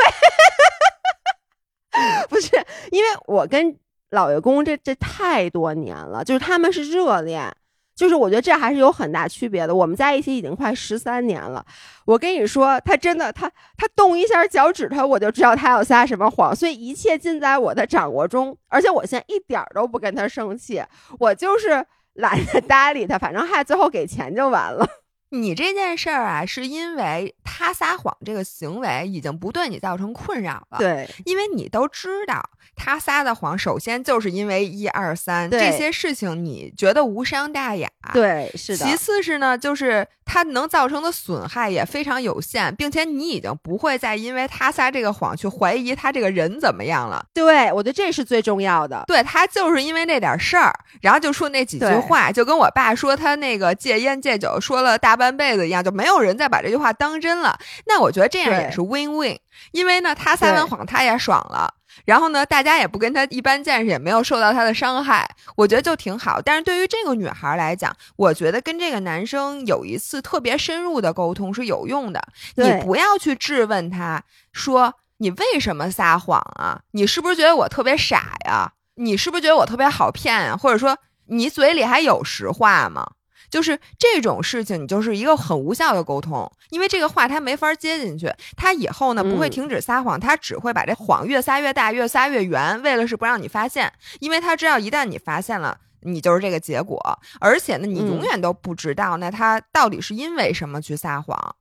不是因为我跟老爷公这这太多年了，就是他们是热恋。就是我觉得这还是有很大区别的。我们在一起已经快十三年了，我跟你说，他真的，他他动一下脚趾头，我就知道他要撒什么谎，所以一切尽在我的掌握中。而且我现在一点儿都不跟他生气，我就是懒得搭理他，反正还最后给钱就完了。你这件事儿啊，是因为他撒谎这个行为已经不对你造成困扰了。对，因为你都知道。他撒的谎，首先就是因为一二三这些事情，你觉得无伤大雅。对，是的。其次是呢，就是他能造成的损害也非常有限，并且你已经不会再因为他撒这个谎去怀疑他这个人怎么样了。对，我觉得这是最重要的。对他就是因为那点事儿，然后就说那几句话，就跟我爸说他那个戒烟戒酒说了大半辈子一样，就没有人再把这句话当真了。那我觉得这样也是 win win，因为呢，他撒完谎他也爽了。然后呢，大家也不跟他一般见识，也没有受到他的伤害，我觉得就挺好。但是对于这个女孩来讲，我觉得跟这个男生有一次特别深入的沟通是有用的。你不要去质问他，说你为什么撒谎啊？你是不是觉得我特别傻呀？你是不是觉得我特别好骗啊？或者说你嘴里还有实话吗？就是这种事情，你就是一个很无效的沟通，因为这个话他没法接进去，他以后呢不会停止撒谎，他只会把这谎越撒越大，越撒越圆，为了是不让你发现，因为他知道一旦你发现了，你就是这个结果，而且呢，你永远都不知道那他到底是因为什么去撒谎，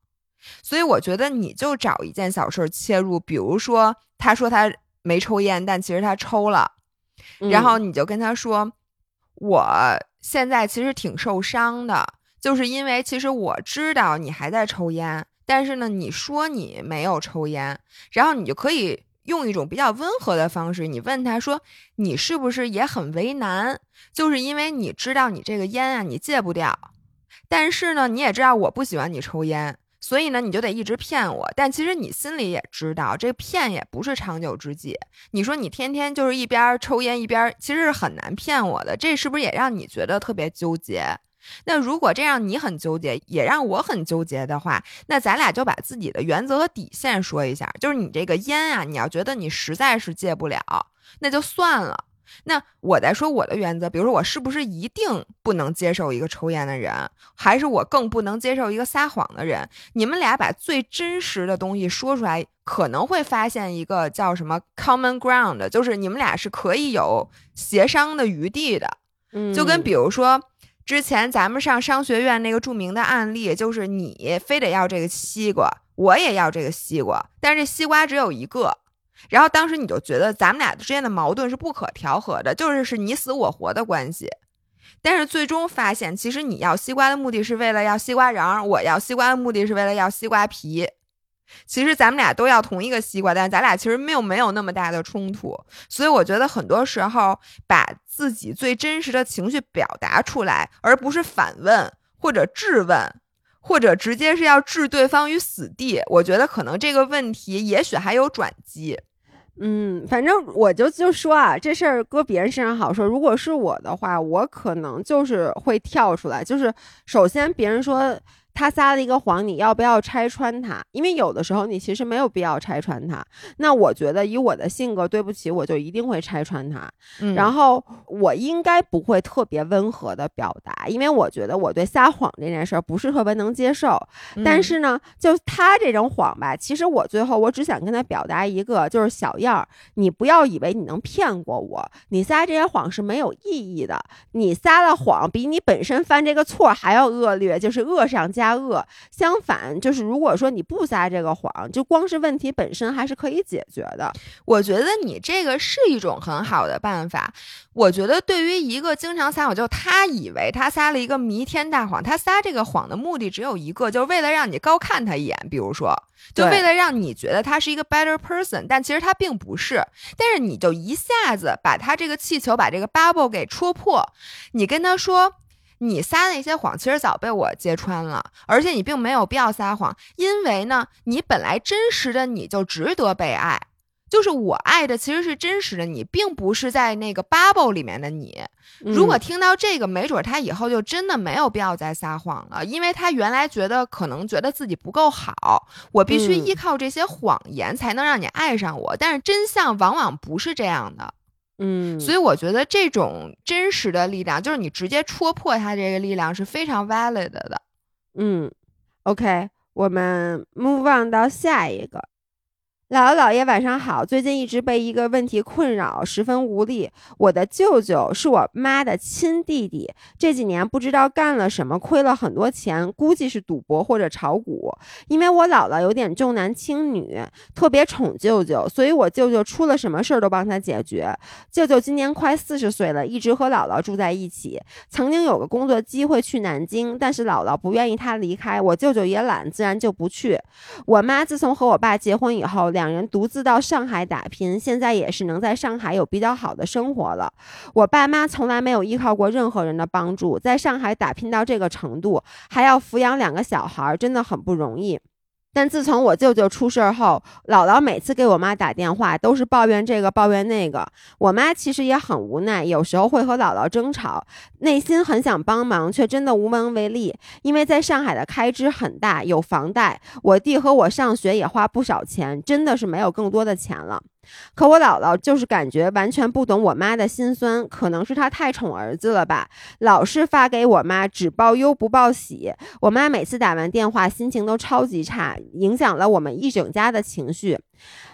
所以我觉得你就找一件小事切入，比如说他说他没抽烟，但其实他抽了，然后你就跟他说我。现在其实挺受伤的，就是因为其实我知道你还在抽烟，但是呢，你说你没有抽烟，然后你就可以用一种比较温和的方式，你问他说，你是不是也很为难？就是因为你知道你这个烟啊，你戒不掉，但是呢，你也知道我不喜欢你抽烟。所以呢，你就得一直骗我，但其实你心里也知道，这骗也不是长久之计。你说你天天就是一边抽烟一边，其实是很难骗我的，这是不是也让你觉得特别纠结？那如果这样你很纠结，也让我很纠结的话，那咱俩就把自己的原则和底线说一下。就是你这个烟啊，你要觉得你实在是戒不了，那就算了。那我在说我的原则，比如说我是不是一定不能接受一个抽烟的人，还是我更不能接受一个撒谎的人？你们俩把最真实的东西说出来，可能会发现一个叫什么 common ground，就是你们俩是可以有协商的余地的。嗯，就跟比如说之前咱们上商学院那个著名的案例，就是你非得要这个西瓜，我也要这个西瓜，但是这西瓜只有一个。然后当时你就觉得咱们俩之间的矛盾是不可调和的，就是是你死我活的关系。但是最终发现，其实你要西瓜的目的是为了要西瓜瓤，我要西瓜的目的是为了要西瓜皮。其实咱们俩都要同一个西瓜，但咱俩其实没有没有那么大的冲突。所以我觉得很多时候把自己最真实的情绪表达出来，而不是反问或者质问。或者直接是要置对方于死地，我觉得可能这个问题也许还有转机。嗯，反正我就就说啊，这事儿搁别人身上好说，如果是我的话，我可能就是会跳出来，就是首先别人说。他撒了一个谎，你要不要拆穿他？因为有的时候你其实没有必要拆穿他。那我觉得以我的性格，对不起，我就一定会拆穿他。然后我应该不会特别温和的表达，因为我觉得我对撒谎这件事儿不是特别能接受。但是呢，就他这种谎吧，其实我最后我只想跟他表达一个，就是小样儿，你不要以为你能骗过我，你撒这些谎是没有意义的。你撒了谎，比你本身犯这个错还要恶劣，就是恶上加。恶，相反就是如果说你不撒这个谎，就光是问题本身还是可以解决的。我觉得你这个是一种很好的办法。我觉得对于一个经常撒谎，就他以为他撒了一个弥天大谎，他撒这个谎的目的只有一个，就是为了让你高看他一眼。比如说，就为了让你觉得他是一个 better person，但其实他并不是。但是你就一下子把他这个气球，把这个 bubble 给戳破，你跟他说。你撒那些谎，其实早被我揭穿了，而且你并没有必要撒谎，因为呢，你本来真实的你就值得被爱，就是我爱的其实是真实的你，并不是在那个 bubble 里面的你。如果嗯听到这个，没准他以后就真的没有必要再撒谎了，因为他原来觉得可能觉得自己不够好，我必须嗯依靠这些谎言才能让你爱上我。但是真相往往不是这样的，嗯，所以我觉得这种真实的力量，就是你直接戳破他这个力量是非常 valid 的。嗯，OK，我们 move on 到下一个。姥姥姥爷晚上好，最近一直被一个问题困扰，十分无力。我的舅舅是我妈的亲弟弟，这几年不知道干了什么，亏了很多钱，估计是赌博或者炒股。因为我姥姥有点重男轻女，特别宠舅舅，所以我舅舅出了什么事儿都帮他解决。舅舅今年快四十岁了，一直和姥姥住在一起。曾经有个工作机会去南京，但是姥姥不愿意他离开，我舅舅也懒，自然就不去。我妈自从和我爸结婚以后，两人独自到上海打拼，现在也是能在上海有比较好的生活了。我爸妈从来没有依靠过任何人的帮助，在上海打拼到这个程度，还要抚养两个小孩，真的很不容易。但自从我舅舅出事后，姥姥每次给我妈打电话都是抱怨这个抱怨那个。我妈其实也很无奈，有时候会和姥姥争吵，内心很想帮忙，却真的无能为力。因为在上海的开支很大，有房贷，我弟和我上学也花不少钱，真的是没有更多的钱了。可我姥姥就是感觉完全不懂我妈的心酸，可能是她太宠儿子了吧，老是发给我妈只报忧不报喜。我妈每次打完电话，心情都超级差，影响了我们一整家的情绪。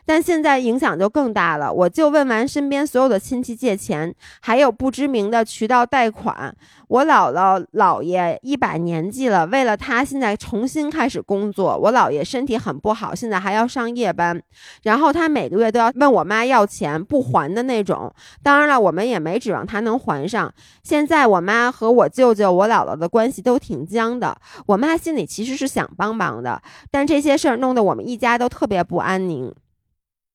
但现在影响就更大了，我就问完身边所有的亲戚借钱，还有不知名的渠道贷款。我姥姥姥爷一把年纪了，为了他现在重新开始工作。我姥爷身体很不好，现在还要上夜班，然后他每个月都要问我妈要钱，不还的那种。当然了，我们也没指望他能还上。现在我妈和我舅舅、我姥姥的关系都挺僵的。我妈心里其实是想帮忙的，但这些事儿弄得我们一家都特别不安宁。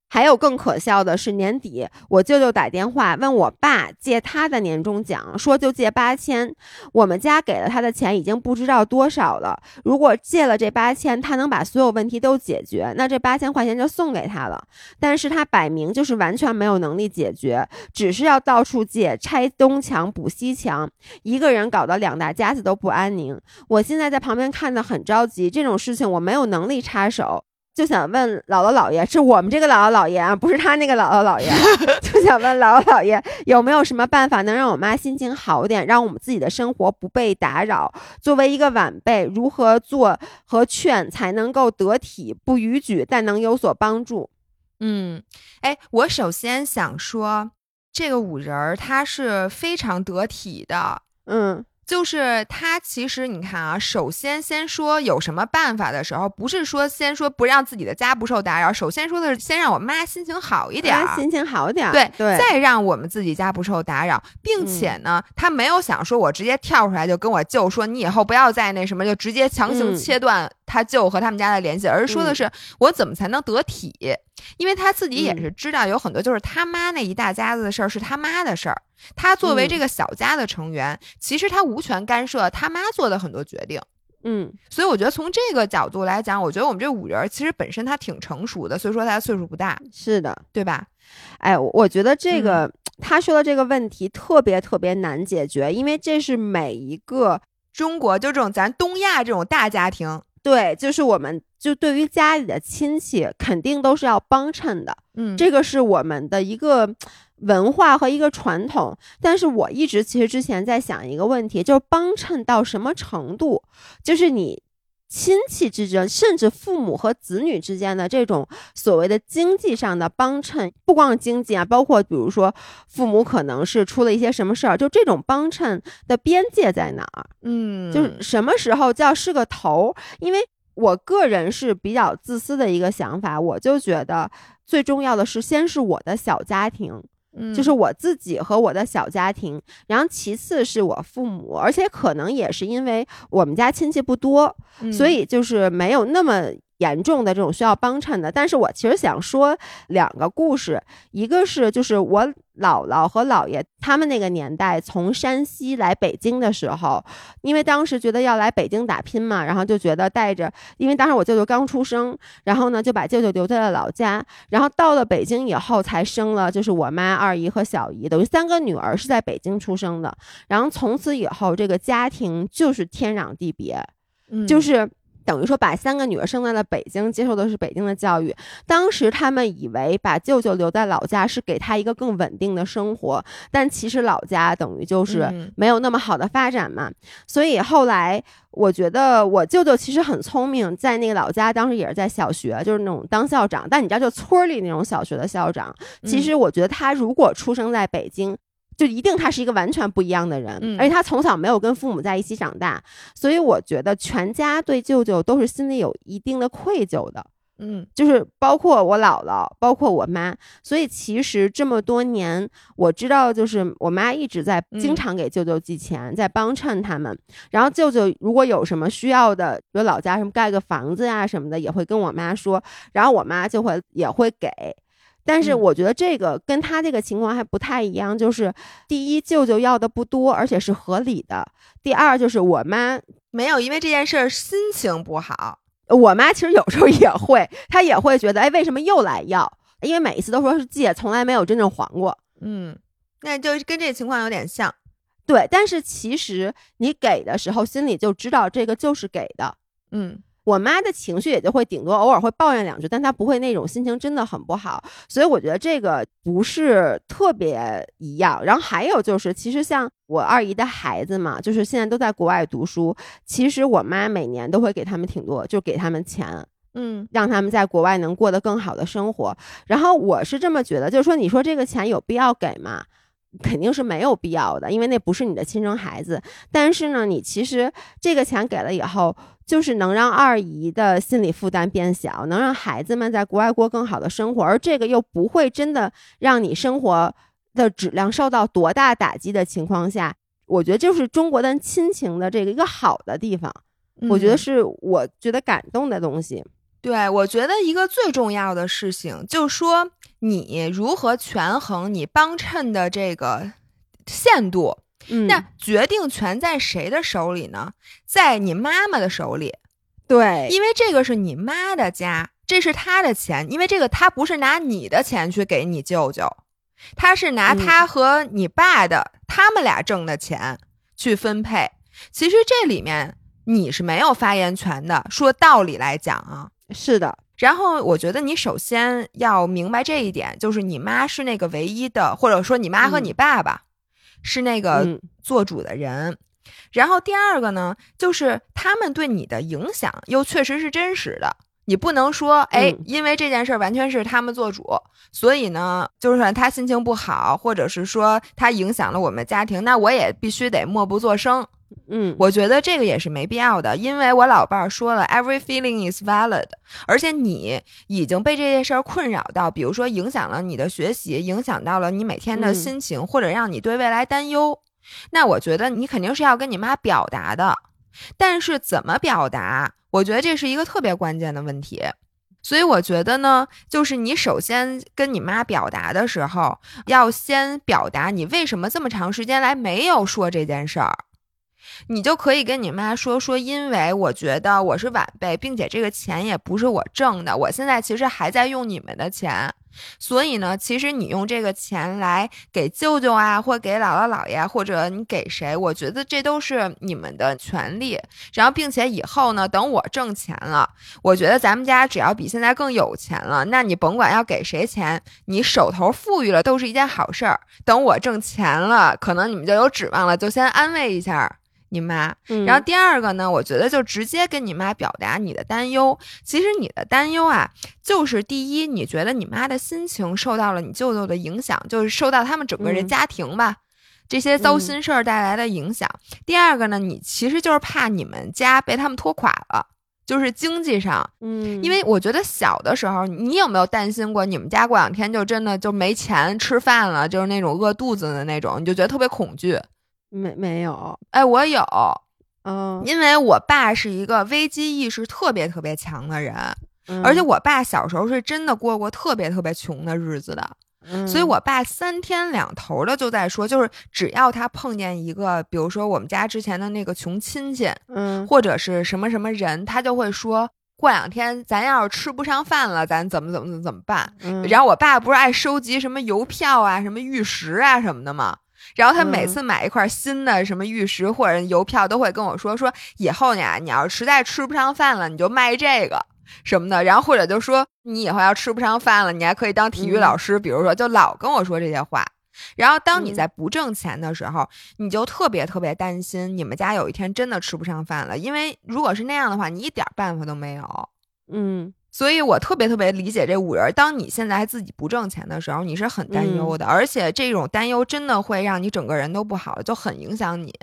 还有更可笑的是，年底我舅舅打电话问我爸借他的年终奖，说就借八千。我们家给了他的钱已经不知道多少了。如果借了这八千，他能把所有问题都解决，那这八千块钱就送给他了。但是他摆明就是完全没有能力解决，只是要到处借，拆东墙补西墙，一个人搞得两大家子都不安宁。我现在在旁边看得很着急，这种事情我没有能力插手。就想问姥姥姥爷，是我们这个姥姥姥爷啊，不是他那个姥姥姥爷啊。就想问姥姥姥爷有没有什么办法能让我妈心情好点，让我们自己的生活不被打扰。作为一个晚辈，如何做和劝才能够得体不逾矩，但能有所帮助？嗯，哎，我首先想说，这个五仁儿他是非常得体的，嗯就是他其实你看啊，首先先说有什么办法的时候，不是说先说不让自己的家不受打扰，首先说的是先让我妈心情好一点心情好点儿。对对，再让我们自己家不受打扰，并且呢，他没有想说我直接跳出来就跟我舅说你以后不要再那什么，就直接强行嗯切断他舅和他们家的联系，而是说的嗯是我怎么才能得体。因为他自己也嗯是知道有很多就是他妈那一大家子的事儿是他妈的事儿，他作为这嗯个小家的成员，其实他无权干涉他妈做的很多决定。嗯所以我觉得从这个角度来讲，我觉得我们这五人儿其实本身他挺成熟的，所以说他岁数不大，是的。对吧？哎，我我觉得这个、嗯 他说的这个问题特别特别难解决，因为这是每一个中国就这种咱东亚这种大家庭，对，就是我们就对于家里的亲戚，肯定都是要帮衬的，嗯这个是我们的一个文化和一个传统。但是我一直其实之前在想一个问题，就是帮衬到什么程度，就是你。亲戚之间，甚至父母和子女之间的这种所谓的经济上的帮衬，不光是经济啊，包括比如说父母可能是出了一些什么事儿，就这种帮衬的边界在哪儿？嗯，就是什么时候叫是个头儿？因为我个人是比较自私的一个想法，我就觉得最重要的是先是我的小家庭，嗯就是我自己和我的小家庭，然后其次是我父母，而且可能也是因为我们家亲戚不多，嗯所以就是没有那么。严重的这种需要帮衬的。但是我其实想说两个故事，一个是就是我姥姥和姥爷他们那个年代从山西来北京的时候，因为当时觉得要来北京打拼嘛，然后就觉得带着，因为当时我舅舅刚出生，然后呢就把舅舅留在了老家，然后到了北京以后才生了就是我妈、二姨和小姨，等于三个女儿是在北京出生的，然后从此以后这个家庭就是天壤地别。嗯就是等于说把三个女儿生在了北京，接受的是北京的教育。当时他们以为把舅舅留在老家是给他一个更稳定的生活，但其实老家等于就是嗯没有那么好的发展嘛。所以后来我觉得我舅舅其实很聪明，在那个老家当时也是在小学，就是那种当校长。但你知道，就村儿里那种小学的校长，其实我觉得他如果出生在北京。就一定他是一个完全不一样的人，嗯而且他从小没有跟父母在一起长大，所以我觉得全家对舅舅都是心里有一定的愧疚的，嗯就是包括我姥姥，包括我妈。所以其实这么多年，我知道就是我妈一直在嗯经常给舅舅寄钱，在帮衬他们。然后舅舅如果有什么需要的，比如老家什么盖个房子呀什么的，也会跟我妈说，然后我妈就会也会给。但是嗯我觉得这个跟他这个情况还不太一样，就是第一，舅舅要的不多，而且是合理的；第二，就是我妈没有因为这件事儿心情不好。我妈其实有时候也会，她也会觉得，哎，为什么又来要？因为每一次都说是借，从来没有真正还过。嗯，那就跟这情况有点像。对，但是其实你给的时候，心里就知道这个就是给的。嗯我妈的情绪也就会顶多偶尔会抱怨两句，但她不会那种心情真的很不好，所以我觉得这个不是特别一样。然后还有就是，其实像我二姨的孩子嘛，就是现在都在国外读书，其实我妈每年都会给他们挺多，就给他们钱。嗯让他们在国外能过得更好的生活。然后我是这么觉得，就是说，你说这个钱有必要给吗？肯定是没有必要的，因为那不是你的亲生孩子。但是呢，你其实这个钱给了以后，就是能让二姨的心理负担变小，能让孩子们在国外过更好的生活，而这个又不会真的让你生活的质量受到多大打击的情况下，我觉得就是中国的亲情的这个一个好的地方，我觉得嗯是我觉得感动的东西。对，我觉得一个最重要的事情，就是说你如何权衡你帮衬的这个限度。嗯，那决定权在谁的手里呢？在你妈妈的手里，对，因为这个是你妈的家，这是她的钱。因为这个她不是拿你的钱去给你舅舅，她是拿嗯她和你爸的、他们俩挣的钱去分配。其实这里面你是没有发言权的。说道理来讲啊，是的，然后我觉得你首先要明白这一点，就是你妈是那个唯一的，或者说你妈和你爸爸、是那个嗯做主的人。然后第二个呢，就是他们对你的影响又确实是真实的。你不能说，哎嗯，因为这件事儿完全是他们做主，所以呢，就算他心情不好，或者是说他影响了我们家庭，那我也必须得默不作声。嗯，我觉得这个也是没必要的，因为我老伴儿说了，every feeling is valid，而且你已经被这件事儿困扰到，比如说影响了你的学习，影响到了你每天的嗯。心情，或者让你对未来担忧，那我觉得你肯定是要跟你妈表达的，但是怎么表达，我觉得这是一个特别关键的问题。所以我觉得呢，就是你首先跟你妈表达的时候，要先表达你为什么这么长时间来没有说这件事儿。你就可以跟你妈说说，因为我觉得我是晚辈，并且这个钱也不是我挣的，我现在其实还在用你们的钱，所以呢，其实你用这个钱来给舅舅啊，或给姥姥姥爷，或者你给谁，我觉得这都是你们的权利。然后，并且以后呢，等我挣钱了，我觉得咱们家只要比现在更有钱了，那你甭管要给谁钱，你手头富裕了都是一件好事儿。等我挣钱了，可能你们就有指望了，就先安慰一下你妈。嗯然后第二个呢，我觉得就直接跟你妈表达你的担忧。其实你的担忧啊，就是第一，你觉得你妈的心情受到了你舅舅的影响，就是受到他们整个人嗯家庭吧。这些糟心事儿带来的影响。第二个呢，你其实就是怕你们家被他们拖垮了，就是经济上。嗯，因为我觉得小的时候，你有没有担心过你们家过两天就真的就没钱吃饭了，就是那种饿肚子的那种，你就觉得特别恐惧。没没有，哎，我有，嗯因为我爸是一个危机意识特别特别强的人，嗯而且我爸小时候是真的过过特别特别穷的日子的，嗯所以我爸三天两头的就在说，就是只要他碰见一个，比如说我们家之前的那个穷亲戚，嗯或者是什么什么人，他就会说。过两天咱要是吃不上饭了，咱怎么怎么怎么怎么办？嗯然后我爸不是爱收集什么邮票啊、什么玉石啊什么的吗？然后他每嗯次买一块新的什么玉石或者邮票，都会跟我说说以后呢，你要是实在吃不上饭了，你就卖这个什么的。然后或者就说你以后要吃不上饭了，你还可以当体育嗯老师，比如说就老跟我说这些话。然后当你嗯在不挣钱的时候，你就特别特别担心你们家有一天真的吃不上饭了，因为如果是那样的话，你一点办法都没有。嗯所以我特别特别理解这五人儿。当你现在还自己不挣钱的时候，你是很担忧的，而且这种担忧真的会让你整个人都不好，就很影响你。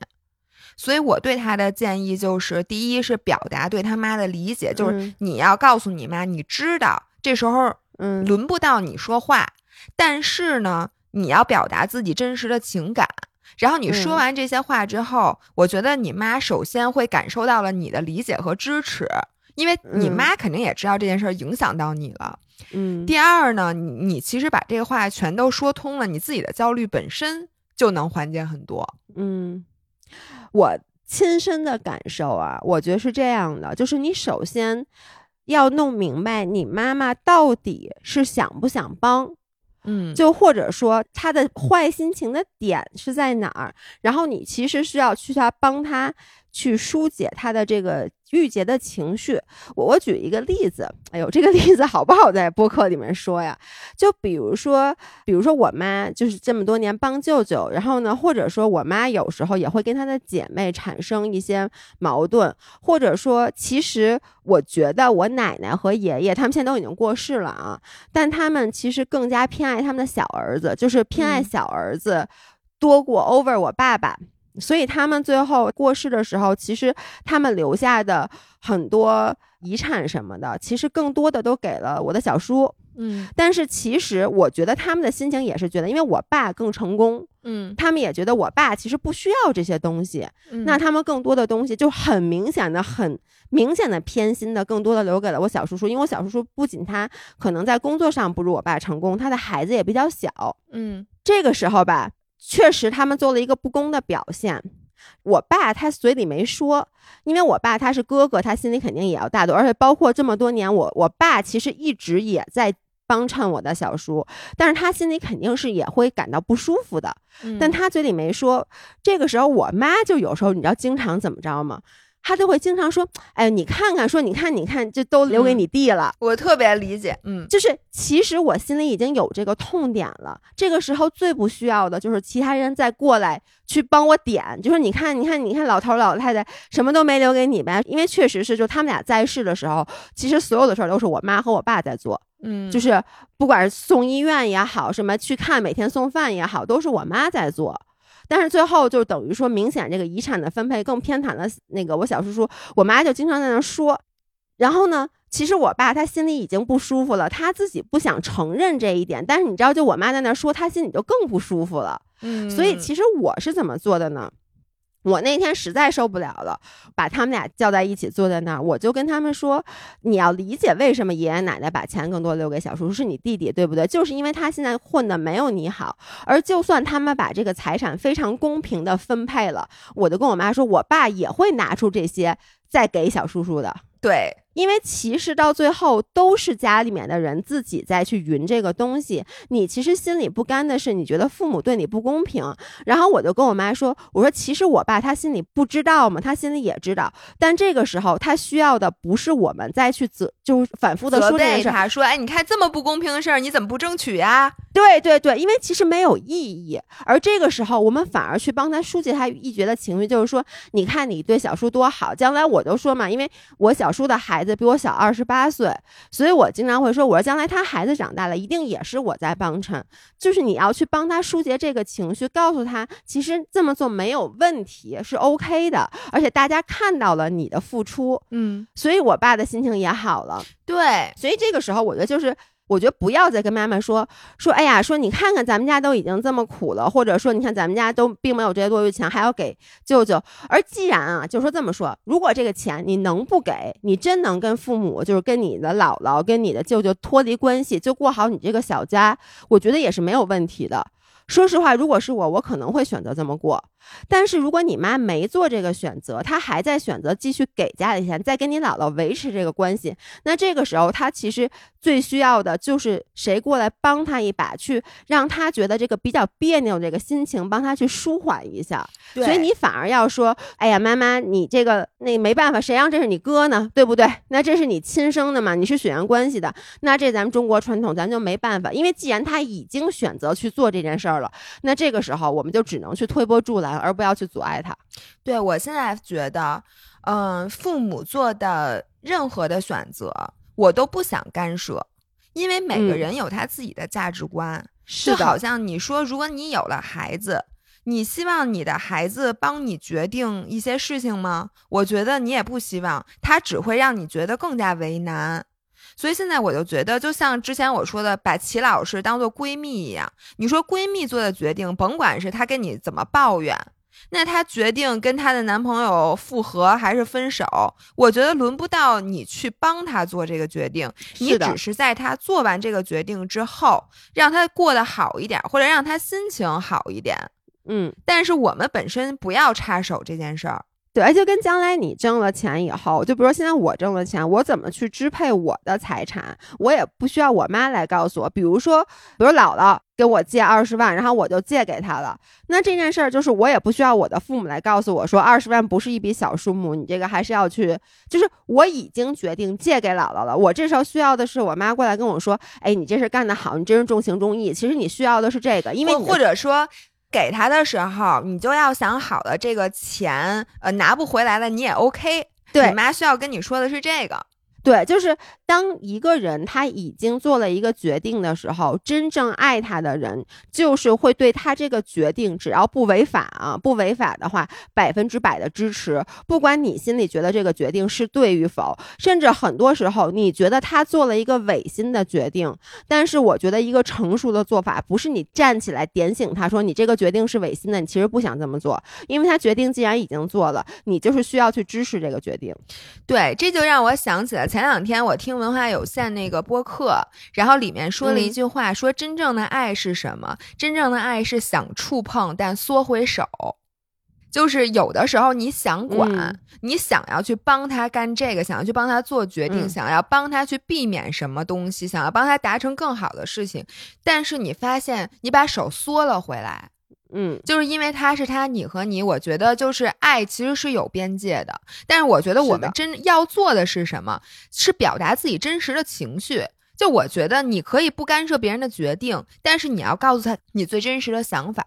所以我对他的建议就是：第一是表达对他妈的理解，就是嗯你要告诉你妈，你知道这时候嗯轮不到你说话，但是呢，你要表达自己真实的情感。然后你说嗯完这些话之后，我觉得你妈首先会感受到了你的理解和支持，因为你嗯妈肯定也知道这件事儿影响到你了。嗯第二呢，你你其实把这个话全都说通了，你自己的焦虑本身就能缓解很多。嗯，我亲身的感受啊，我觉得是这样的，就是你首先要弄明白你妈妈到底是想不想帮，嗯就或者说她的坏心情的点是在哪儿，然后你其实是要去她帮她去疏解她的这个郁结的情绪。我我举一个例子，哎呦，这个例子好不好在播客里面说呀？就比如说，比如说我妈就是这么多年帮舅舅，然后呢，或者说我妈有时候也会跟她的姐妹产生一些矛盾，或者说，其实我觉得我奶奶和爷爷他们现在都已经过世了啊，但他们其实更加偏爱他们的小儿子，就是偏爱嗯小儿子多过 over 我爸爸。所以他们最后过世的时候，其实他们留下的很多遗产什么的，其实更多的都给了我的小叔。嗯但是其实我觉得他们的心情也是觉得，因为我爸更成功，嗯，他们也觉得我爸其实不需要这些东西。那他们更多的东西就很明显的、很明显的偏心的，更多的留给了我小叔叔，因为我小叔叔不仅他可能在工作上不如我爸成功，他的孩子也比较小。嗯这个时候吧，确实他们做了一个不公的表现。我爸他嘴里没说，因为我爸他是哥哥，他心里肯定也要大度，而且包括这么多年，我我爸其实一直也在帮衬我的小叔，但是他心里肯定是也会感到不舒服的。嗯但他嘴里没说。这个时候，我妈就有时候你知道经常怎么着吗？她就会经常说：“哎，你看看，说你看，你看，这都留给嗯你弟了。我特别理解，嗯就是其实我心里已经有这个痛点了，这个时候最不需要的就是其他人再过来去帮我点，就是你看，你看，你看，老头老太太什么都没留给你呗，因为确实是就他们俩在世的时候，其实所有的事儿都是我妈和我爸在做，嗯，就是是不管是送医院也好，什么去看每天送饭也好，都是我妈在做。但是最后就等于说，明显这个遗产的分配更偏袒了那个我小叔叔，我妈就经常在那说。然后呢，其实我爸他心里已经不舒服了，他自己不想承认这一点，但是你知道，就我妈在那说，他心里就更不舒服了。嗯，所以其实我是怎么做的呢？我那天实在受不了了，把他们俩叫在一起坐在那儿，我就跟他们说：“你要理解为什么爷爷奶奶把钱更多留给小叔叔，是你弟弟，对不对？就是因为他现在混的没有你好，而就算他们把这个财产非常公平的分配了，我就跟我妈说，我爸也会拿出这些再给小叔叔的。”对，因为其实到最后都是家里面的人自己在去匀这个东西，你其实心里不甘的是，你觉得父母对你不公平。然后我就跟我妈说，我说其实我爸他心里不知道嘛，他心里也知道，但这个时候他需要的不是我们再去责，就是反复的说这件事说，哎，你看这么不公平的事儿，你怎么不争取呀？对对对，因为其实没有意义，而这个时候我们反而去帮他疏解他郁结的情绪，就是说，你看你对小叔多好，将来我就说嘛，因为我小叔的孩子比我小二十八岁，所以我经常会说，我说将来他孩子长大了，一定也是我在帮衬，就是你要去帮他疏解这个情绪，告诉他其实这么做没有问题，是 OK 的，而且大家看到了你的付出，嗯，所以我爸的心情也好了。对，所以这个时候，我觉得就是我觉得不要再跟妈妈说说，哎呀，说你看看咱们家都已经这么苦了，或者说你看咱们家都并没有这些多余钱，还要给舅舅。而既然啊，就说这么说，如果这个钱你能不给，你真能跟父母，就是跟你的姥姥、跟你的舅舅脱离关系，就过好你这个小家，我觉得也是没有问题的。说实话，如果是我，我可能会选择这么过。但是如果你妈没做这个选择，她还在选择继续给家里钱，再跟你姥姥维持这个关系，那这个时候她其实最需要的就是谁过来帮她一把，去让她觉得这个比较别扭这个心情，帮她去舒缓一下。所以你反而要说，哎呀，妈妈，你这个那没办法，谁让这是你哥呢？对不对？那这是你亲生的嘛，你是血缘关系的，那这咱们中国传统，咱就没办法。因为既然他已经选择去做这件事儿了，那这个时候我们就只能去推波助澜。而不要去阻碍他。对我现在觉得，嗯，父母做的任何的选择，我都不想干涉，因为每个人有他自己的价值观。就好像你说，如果你有了孩子，你希望你的孩子帮你决定一些事情吗？我觉得你也不希望，他只会让你觉得更加为难。所以现在我就觉得，就像之前我说的，把齐老师当做闺蜜一样。你说闺蜜做的决定，甭管是她跟你怎么抱怨，那她决定跟她的男朋友复合还是分手，我觉得轮不到你去帮她做这个决定。你只是在她做完这个决定之后，让她过得好一点，或者让她心情好一点。嗯，但是我们本身不要插手这件事儿。对，而且跟将来你挣了钱以后，就比如说现在我挣了钱，我怎么去支配我的财产，我也不需要我妈来告诉我。比如说，比如姥姥给我借二十万，然后我就借给她了，那这件事儿就是我也不需要我的父母来告诉我说，二十万不是一笔小数目，你这个还是要去，就是我已经决定借给姥姥了。我这时候需要的是我妈过来跟我说，哎，你这事干得好，你真是重情重义。其实你需要的是这个，因为或者说。给他的时候，你就要想好了，这个钱呃拿不回来了，你也 OK。对，你妈需要跟你说的是这个。对，就是当一个人他已经做了一个决定的时候，真正爱他的人就是会对他这个决定，只要不违法啊，不违法的话，百分之百的支持。不管你心里觉得这个决定是对与否，甚至很多时候你觉得他做了一个违心的决定，但是我觉得一个成熟的做法不是你站起来点醒他说你这个决定是违心的，你其实不想这么做，因为他决定既然已经做了，你就是需要去支持这个决定。对，这就让我想起了。前两天我听文化有限那个播客，然后里面说了一句话，说真正的爱是什么？真正的爱是想触碰但缩回手，就是有的时候你想管，你想要去帮他干这个，想要去帮他做决定，想要帮他去避免什么东西，想要帮他达成更好的事情，但是你发现你把手缩了回来。嗯，就是因为他是他，你和你，我觉得就是爱其实是有边界的。但是我觉得我们真要做的是什么？是表达自己真实的情绪。就我觉得你可以不干涉别人的决定，但是你要告诉他你最真实的想法。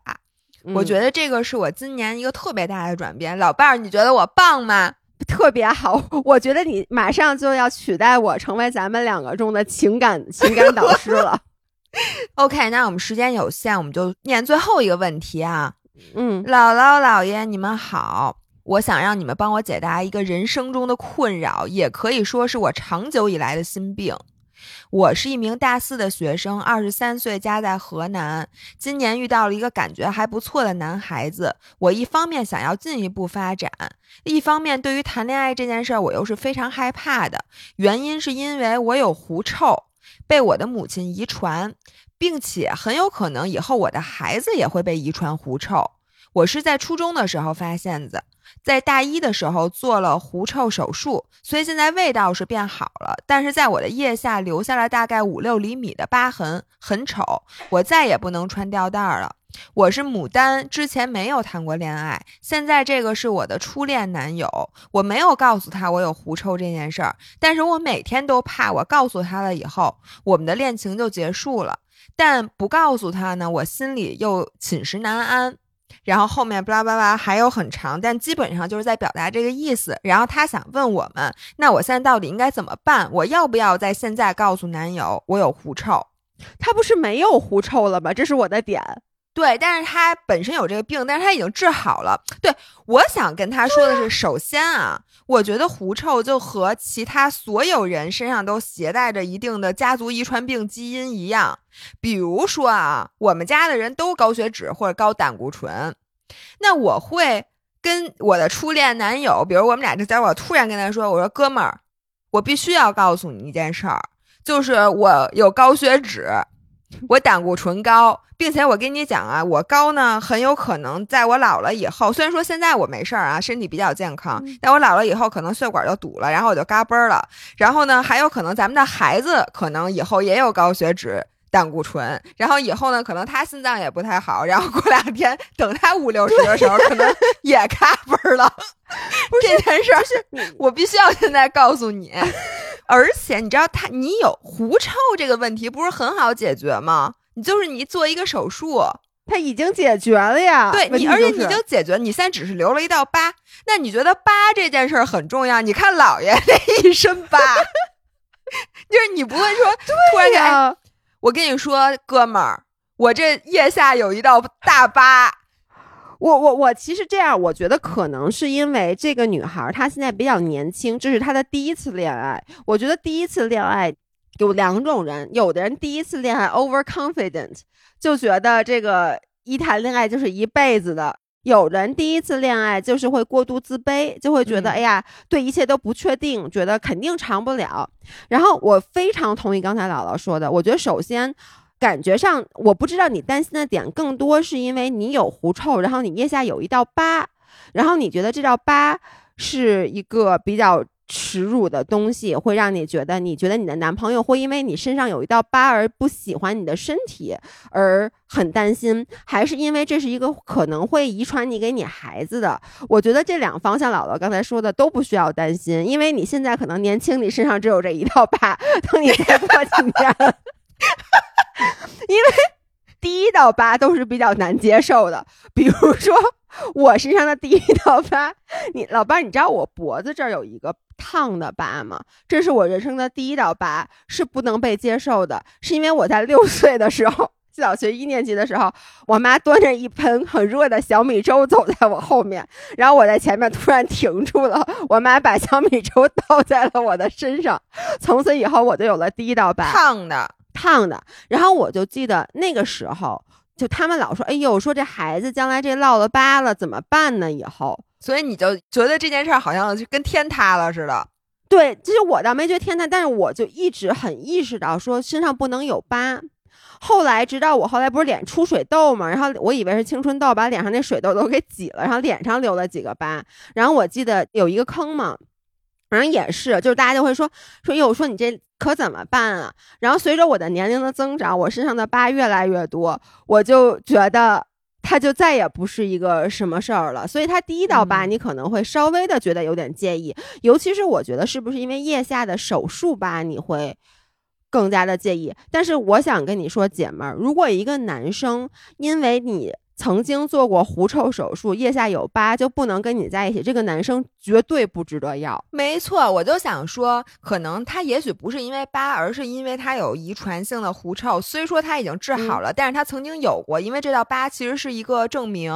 我觉得这个是我今年一个特别大的转变。老伴儿，你觉得我棒吗？特别好，我觉得你马上就要取代我成为咱们两个中的情感情感导师了。OK，那我们时间有限，我们就念最后一个问题啊。嗯，姥姥姥爷，你们好，我想让你们帮我解答一个人生中的困扰，也可以说是我长久以来的心病。我是一名大四的学生，二十三岁，家在河南。今年遇到了一个感觉还不错的男孩子，我一方面想要进一步发展，一方面对于谈恋爱这件事儿，我又是非常害怕的。原因是因为我有狐臭。被我的母亲遗传，并且很有可能以后我的孩子也会被遗传狐臭。我是在初中的时候发现的，在大一的时候做了狐臭手术，所以现在味道是变好了，但是在我的腋下留下了大概五六厘米的疤痕，很丑。我再也不能穿吊带了。我是牡丹，之前没有谈过恋爱，现在这个是我的初恋男友。我没有告诉他我有狐臭这件事儿，但是我每天都怕我告诉他了以后，我们的恋情就结束了。但不告诉他呢，我心里又寝食难安。然后后面巴拉巴拉还有很长，但基本上就是在表达这个意思。然后他想问我们，那我现在到底应该怎么办？我要不要在现在告诉男友我有狐臭？他不是没有狐臭了吗？这是我的点。对，但是他本身有这个病，但是他已经治好了。对，我想跟他说的是，首先啊，我觉得狐臭就和其他所有人身上都携带着一定的家族遗传病基因一样。比如说啊，我们家的人都高血脂或者高胆固醇，那我会跟我的初恋男友，比如我们俩这在我突然跟他说，我说哥们儿，我必须要告诉你一件事儿，就是我有高血脂。我胆固醇高，并且我跟你讲啊，我高呢，很有可能在我老了以后，虽然说现在我没事儿啊，身体比较健康，但我老了以后可能血管就堵了，然后我就嘎嘣了。然后呢，还有可能咱们的孩子可能以后也有高血脂、胆固醇，然后以后呢，可能他心脏也不太好，然后过两天等他五六十的时候，可能也嘎嘣了。这件事儿是我必须要现在告诉你。而且你知道他，你有狐臭这个问题不是很好解决吗？你就是你做一个手术，他已经解决了呀。对你，而且你已经解决，你现在只是留了一道疤。那你觉得疤这件事儿很重要？你看老爷那一身疤，就是你不会说突然间，我跟你说，哥们儿，我这腋下有一道大疤。我我我其实这样，我觉得可能是因为这个女孩她现在比较年轻，这是她的第一次恋爱。我觉得第一次恋爱有两种人，有的人第一次恋爱 overconfident，就觉得这个一谈恋爱就是一辈子的；有人第一次恋爱就是会过度自卑，就会觉得哎呀，对一切都不确定，觉得肯定长不了。然后我非常同意刚才姥姥说的，我觉得首先。感觉上，我不知道你担心的点更多是因为你有狐臭，然后你腋下有一道疤，然后你觉得这道疤是一个比较耻辱的东西，会让你觉得你觉得你的男朋友会因为你身上有一道疤而不喜欢你的身体而很担心，还是因为这是一个可能会遗传你给你孩子的？我觉得这两方向，姥姥刚才说的都不需要担心，因为你现在可能年轻，你身上只有这一道疤，等你再过几年。哈 哈因为第一道疤都是比较难接受的，比如说我身上的第一道疤，你老伴，你知道我脖子这儿有一个烫的疤吗？这是我人生的第一道疤，是不能被接受的。是因为我在六岁的时候，小学一年级的时候，我妈端着一盆很热的小米粥走在我后面，然后我在前面突然停住了，我妈把小米粥倒在了我的身上，从此以后我就有了第一道疤，烫的。烫的，然后我就记得那个时候，就他们老说：“哎呦，说这孩子将来这落了疤了怎么办呢？”以后，所以你就觉得这件事儿好像就跟天塌了似的。对，其实我倒没觉得天塌，但是我就一直很意识到说身上不能有疤。后来直到我后来不是脸出水痘嘛，然后我以为是青春痘，把脸上那水痘都给挤了，然后脸上留了几个疤。然后我记得有一个坑嘛，反正也是，就是大家就会说说，哟，说你这。可怎么办啊？然后随着我的年龄的增长，我身上的疤越来越多，我就觉得它就再也不是一个什么事儿了。所以它第一道疤，你可能会稍微的觉得有点介意，尤其是我觉得是不是因为腋下的手术疤，你会更加的介意。但是我想跟你说，姐们儿，如果一个男生因为你。曾经做过狐臭手术，腋下有疤就不能跟你在一起。这个男生绝对不值得要。没错，我就想说，可能他也许不是因为疤，而是因为他有遗传性的狐臭。虽说他已经治好了，但是他曾经有过，因为这道疤其实是一个证明。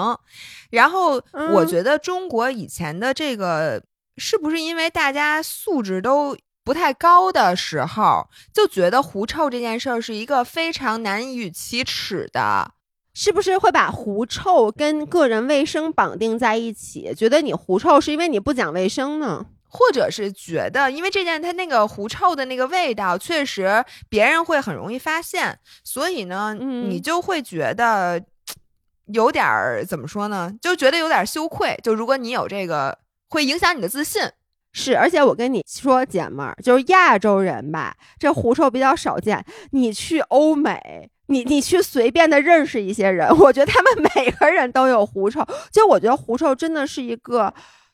然后我觉得中国以前的这个，是不是因为大家素质都不太高的时候，就觉得狐臭这件事儿是一个非常难以启齿的。是不是会把狐臭跟个人卫生绑定在一起？觉得你狐臭是因为你不讲卫生呢？或者是觉得因为这件它那个狐臭的那个味道确实别人会很容易发现，所以呢，你就会觉得有点儿怎么说呢？就觉得有点羞愧。就如果你有这个，会影响你的自信。是，而且我跟你说，姐们儿，就是亚洲人吧，这狐臭比较少见。你去欧美。你你去随便的认识一些人，我觉得他们 每个人都有狐臭。就我觉得狐臭真的是一个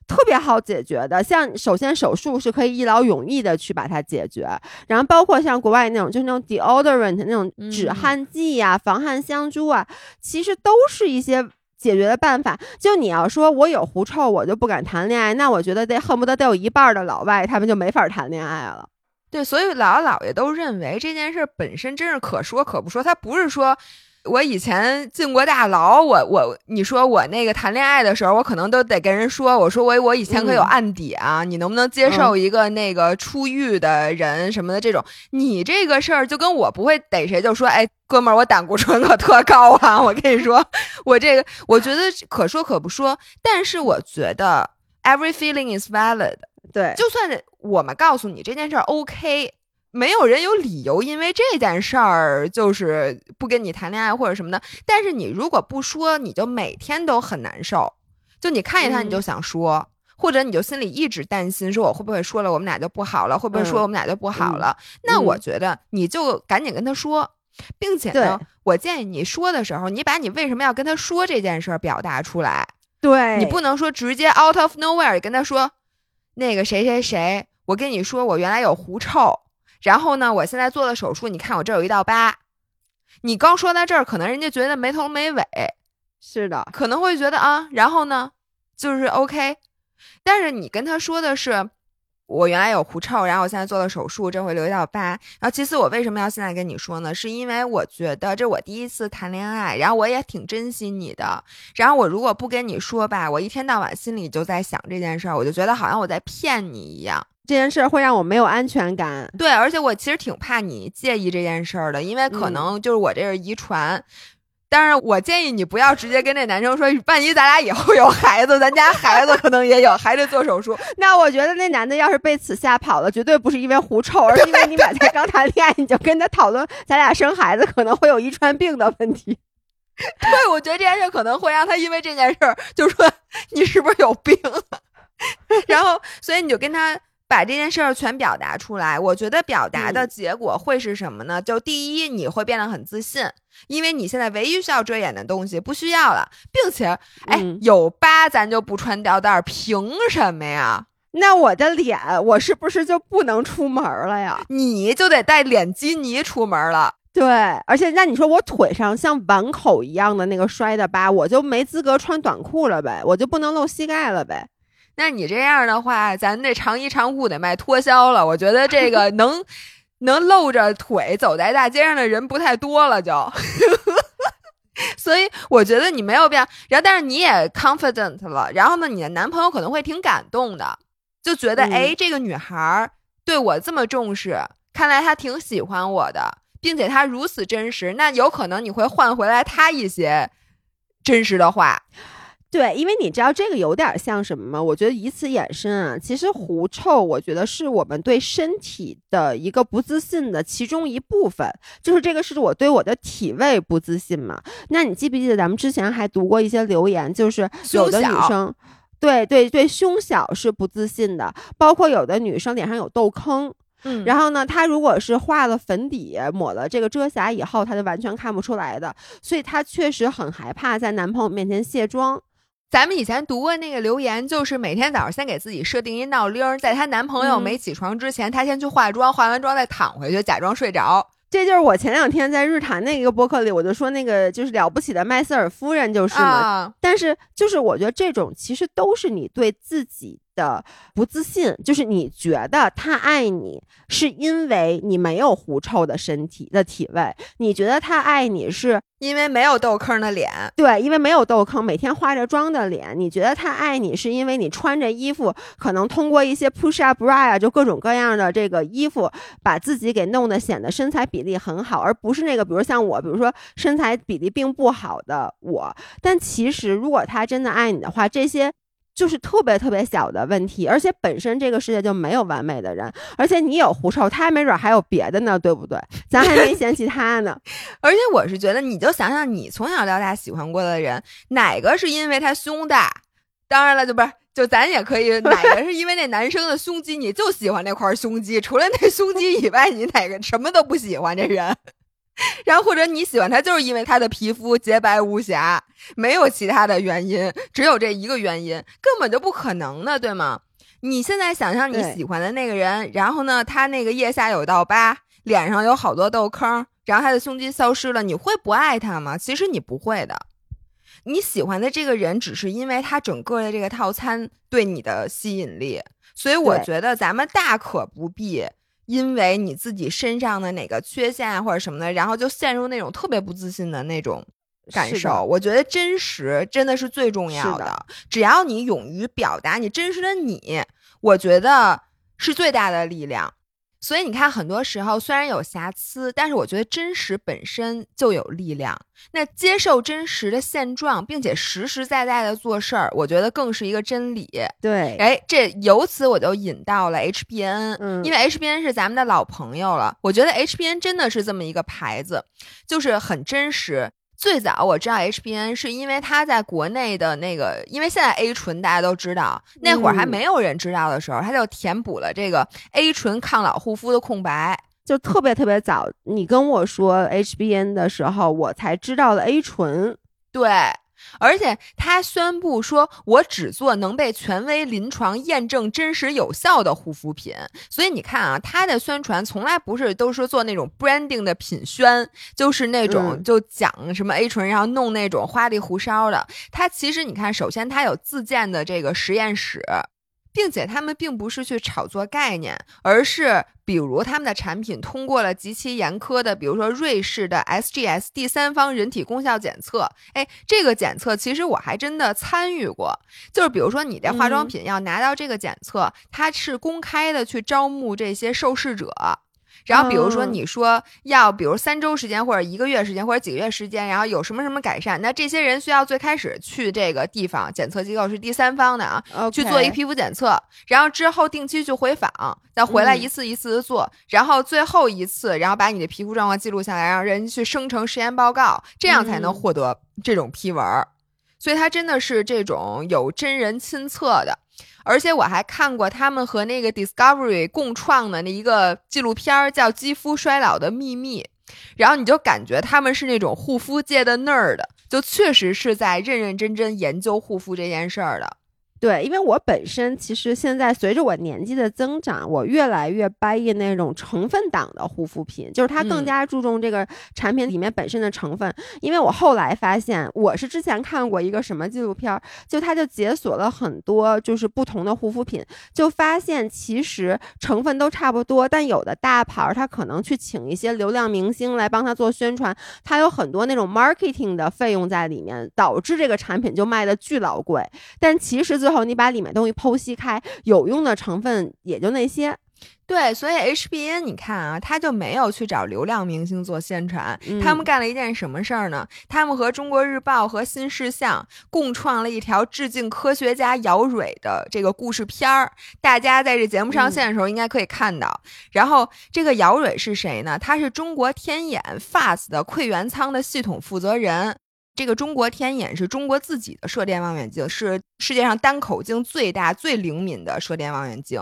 特别好解决的。像首先手术是可以一劳永逸的去把它解决，然后包括像国外那种就是那种 deodorant 那种止汗剂呀、防汗香珠啊，其实都是一些解决的办法。就你要说我有狐臭，我就不敢谈恋爱，那我觉得得恨不得得有一半的老外他们就没法谈恋爱了。对，所以姥姥姥爷都认为这件事本身真是可说可不说。他不是说我以前进过大牢，我我你说我那个谈恋爱的时候，我可能都得跟人说，我说我我以前可有案底啊，你能不能接受一个那个出狱的人什么的这种？你这个事儿就跟我不会逮谁就说，哎，哥们儿，我胆固醇可特高啊！我跟你说，我这个我觉得可说可不说，但是我觉得 every feeling is valid。对，就算我们告诉你这件事儿 OK。没有人有理由因为这件事儿就是不跟你谈恋爱或者什么的。但是你如果不说，你就每天都很难受。就你看见他，你就想说，或者你就心里一直担心，说我会不会说了，我们俩就不好了？会不会说我们俩就不好了？那我觉得你就赶紧跟他说，并且呢，我建议你说的时候，你把你为什么要跟他说这件事儿表达出来。对你不能说直接 out of nowhere 跟他说，那个谁谁谁，我跟你说，我原来有狐臭。然后呢，我现在做了手术，你看我这有一道疤。你刚说到这儿，可能人家觉得没头没尾，是的，可能会觉得啊，然后呢，就是 OK。但是你跟他说的是，我原来有狐臭，然后我现在做了手术，这会留一道疤。然后其次，我为什么要现在跟你说呢？是因为我觉得这我第一次谈恋爱，然后我也挺珍惜你的。然后我如果不跟你说吧，我一天到晚心里就在想这件事儿，我就觉得好像我在骗你一样。这件事儿会让我没有安全感，对，而且我其实挺怕你介意这件事儿的，因为可能就是我这是遗传。但是我建议你不要直接跟那男生说，万一咱俩以后有孩子，咱家孩子可能也有，还得做手术。那我觉得那男的要是被此吓跑了，绝对不是因为狐臭，而是因为你俩才刚谈恋爱，你就跟他讨论咱俩生孩子可能会有遗传病的问题。对，我觉得这件事可能会让他因为这件事儿就说 你是不是有病，然后所以你就跟他。把这件事儿全表达出来，我觉得表达的结果会是什么呢？就第一，你会变得很自信，因为你现在唯一需要遮掩的东西不需要了，并且，哎，有疤咱就不穿吊带，凭什么呀？那我的脸，我是不是就不能出门了呀？你就得带脸基尼出门了。对，而且那你说我腿上像碗口一样的那个摔的疤，我就没资格穿短裤了呗？我就不能露膝盖了呗？那你这样的话，咱这长衣长裤得卖脱销了。我觉得这个 能能露着腿走在大街上的人不太多了，就。所以我觉得你没有必要。然后，但是你也 confident 了。然后呢，你的男朋友可能会挺感动的，就觉得哎，这个女孩对我这么重视，看来她挺喜欢我的，并且她如此真实。那有可能你会换回来她一些真实的话。对，因为你知道这个有点像什么吗？我觉得以此衍生啊，其实狐臭，我觉得是我们对身体的一个不自信的其中一部分。就是这个是我对我的体味不自信嘛？那你记不记得咱们之前还读过一些留言，就是有的女生，对对对，胸小是不自信的，包括有的女生脸上有痘坑，嗯，然后呢，她如果是画了粉底，抹了这个遮瑕以后，她就完全看不出来的，所以她确实很害怕在男朋友面前卸妆。咱们以前读过那个留言，就是每天早上先给自己设定一闹铃，在她男朋友没起床之前，她先去化妆，化完妆再躺回去，假装睡着。这就是我前两天在日坛那个博客里，我就说那个就是了不起的麦瑟尔夫人就是嘛。但是就是我觉得这种其实都是你对自己。的不自信，就是你觉得他爱你，是因为你没有狐臭的身体的体味；你觉得他爱你，是因为没有痘坑的脸。对，因为没有痘坑，每天化着妆的脸。你觉得他爱你，是因为你穿着衣服，可能通过一些 push up bra 啊，就各种各样的这个衣服，把自己给弄得显得身材比例很好，而不是那个，比如像我，比如说身材比例并不好的我。但其实，如果他真的爱你的话，这些。就是特别特别小的问题，而且本身这个世界就没有完美的人，而且你有狐臭，他没准还有别的呢，对不对？咱还没嫌弃他呢。而且我是觉得，你就想想你从小到大喜欢过的人，哪个是因为他胸大？当然了，就不是，就咱也可以，哪个是因为那男生的胸肌，你就喜欢那块胸肌？除了那胸肌以外，你哪个什么都不喜欢？这人。然后或者你喜欢他，就是因为他的皮肤洁白无瑕，没有其他的原因，只有这一个原因，根本就不可能的，对吗？你现在想象你喜欢的那个人，然后呢，他那个腋下有道疤，脸上有好多痘坑，然后他的胸肌消失了，你会不爱他吗？其实你不会的，你喜欢的这个人，只是因为他整个的这个套餐对你的吸引力，所以我觉得咱们大可不必。因为你自己身上的哪个缺陷啊或者什么的，然后就陷入那种特别不自信的那种感受。我觉得真实真的是最重要是的只要你勇于表达你真实的你，我觉得是最大的力量。所以你看，很多时候虽然有瑕疵，但是我觉得真实本身就有力量。那接受真实的现状，并且实实在在的做事儿，我觉得更是一个真理。对，哎，这由此我就引到了 HBN，、嗯因为 HBN 是咱们的老朋友了。我觉得 HBN 真的是这么一个牌子，就是很真实。最早我知道 HBN 是因为它在国内的那个，因为现在 A 醇大家都知道，那会儿还嗯没有人知道的时候，它就填补了这个 A 醇抗老护肤的空白。就特别特别早，你跟我说 HBN 的时候，我才知道了 A 醇。对，而且他宣布说，我只做能被权威临床验证真实有效的护肤品。所以你看啊，他的宣传从来不是都是做那种 branding 的品宣，就是那种嗯就讲什么 A 醇，然后弄那种花里胡哨的。他其实你看，首先他有自建的这个实验室。并且他们并不是去炒作概念，而是比如他们的产品通过了极其严苛的，比如说瑞士的 SGS 第三方人体功效检测。哎，这个检测其实我还真的参与过，就是比如说你的化妆嗯品要拿到这个检测，它是公开的去招募这些受试者。然后，比如说嗯。你说要，比如三周时间或者一个月时间或者几个月时间，然后有什么什么改善，那这些人需要最开始去这个地方检测机构是第三方的啊，去做一 OK 皮肤检测，然后之后定期去回访，再回来嗯。一次一次的做，然后最后一次，然后把你的皮肤状况记录下来，让人去生成实验报告，这样才能嗯。获得这种批文儿。所以它真的是这种有真人亲测的，而且我还看过他们和那个 Discovery 共创的那一个纪录片，叫《肌肤衰老的秘密》。然后你就感觉他们是那种护肤界的 nerd，就确实是在认认真真研究护肤这件事儿的。对，因为我本身其实现在随着我年纪的增长，我越来越 buy in 那种成分党的护肤品，就是它更嗯加注重这个产品里面本身的成分。因为我后来发现，我是之前看过一个什么纪录片儿，就它就解锁了很多就是不同的护肤品，就发现其实成分都差不多，但有的大牌儿它可能去请一些流量明星来帮他做宣传，它有很多那种 marketing 的费用在里面，导致这个产品就卖的巨老贵。但其实最后你把里面东西剖析开，有用的成分也就那些。对，所以 HBN 你看啊，他就没有去找流量明星做宣传，他们嗯干了一件什么事儿呢？他们和中国日报和新事项共创了一条致敬科学家姚蕊的这个故事片儿，大家在这节目上线的时候应该可以看到。然后这个姚蕊是谁呢？他是中国天眼 FAST 的馈源仓的系统负责人。这个中国天眼是中国自己的射电望远镜，是世界上单口径最大、最灵敏的射电望远镜。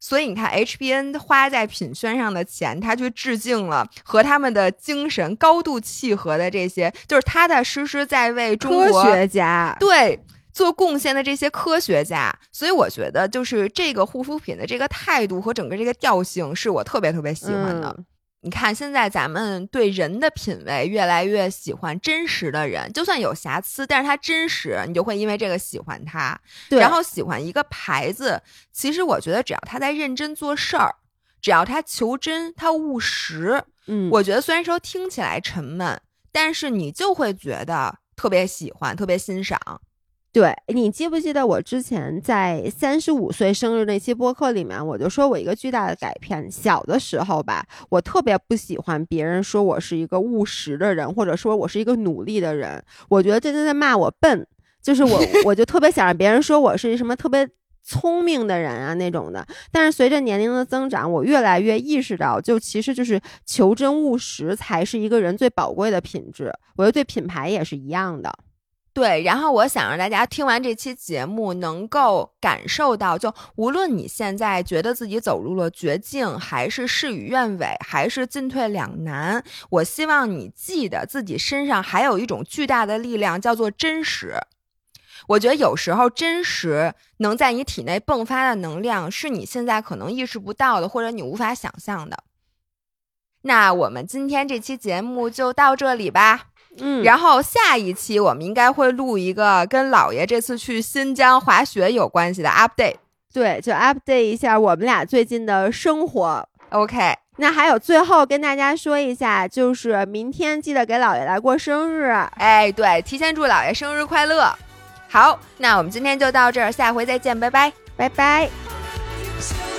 所以你看，HBN 花在品宣上的钱，他去致敬了和他们的精神高度契合的这些，就是踏踏实实在为中科国学家，对做贡献的这些科学家。所以我觉得，就是这个护肤品的这个态度和整个这个调性，是我特别特别喜欢的。嗯你看，现在咱们对人的品味越来越喜欢真实的人，就算有瑕疵，但是他真实，你就会因为这个喜欢他。对，然后喜欢一个牌子，其实我觉得只要他在认真做事儿，只要他求真，他务实，嗯，我觉得虽然说听起来沉闷，但是你就会觉得特别喜欢，特别欣赏。对你记不记得我之前在三十五岁生日那期播客里面，我就说我一个巨大的改变。小的时候吧，我特别不喜欢别人说我是一个务实的人，或者说我是一个努力的人，我觉得这就在骂我笨。就是我，我就特别想让别人说我是什么特别聪明的人啊那种的。但是随着年龄的增长，我越来越意识到，就其实就是求真务实才是一个人最宝贵的品质。我觉得对品牌也是一样的。对，然后我想让大家听完这期节目，能够感受到，就无论你现在觉得自己走入了绝境，还是事与愿违，还是进退两难，我希望你记得自己身上还有一种巨大的力量，叫做真实。我觉得有时候真实能在你体内迸发的能量，是你现在可能意识不到的，或者你无法想象的。那我们今天这期节目就到这里吧。嗯，然后下一期我们应该会录一个跟姥爷这次去新疆滑雪有关系的 update。对，就 update 一下我们俩最近的生活。OK，那还有最后跟大家说一下，就是明天记得给姥爷来过生日。哎，对，提前祝姥爷生日快乐。好，那我们今天就到这儿，下回再见，拜拜。拜拜。So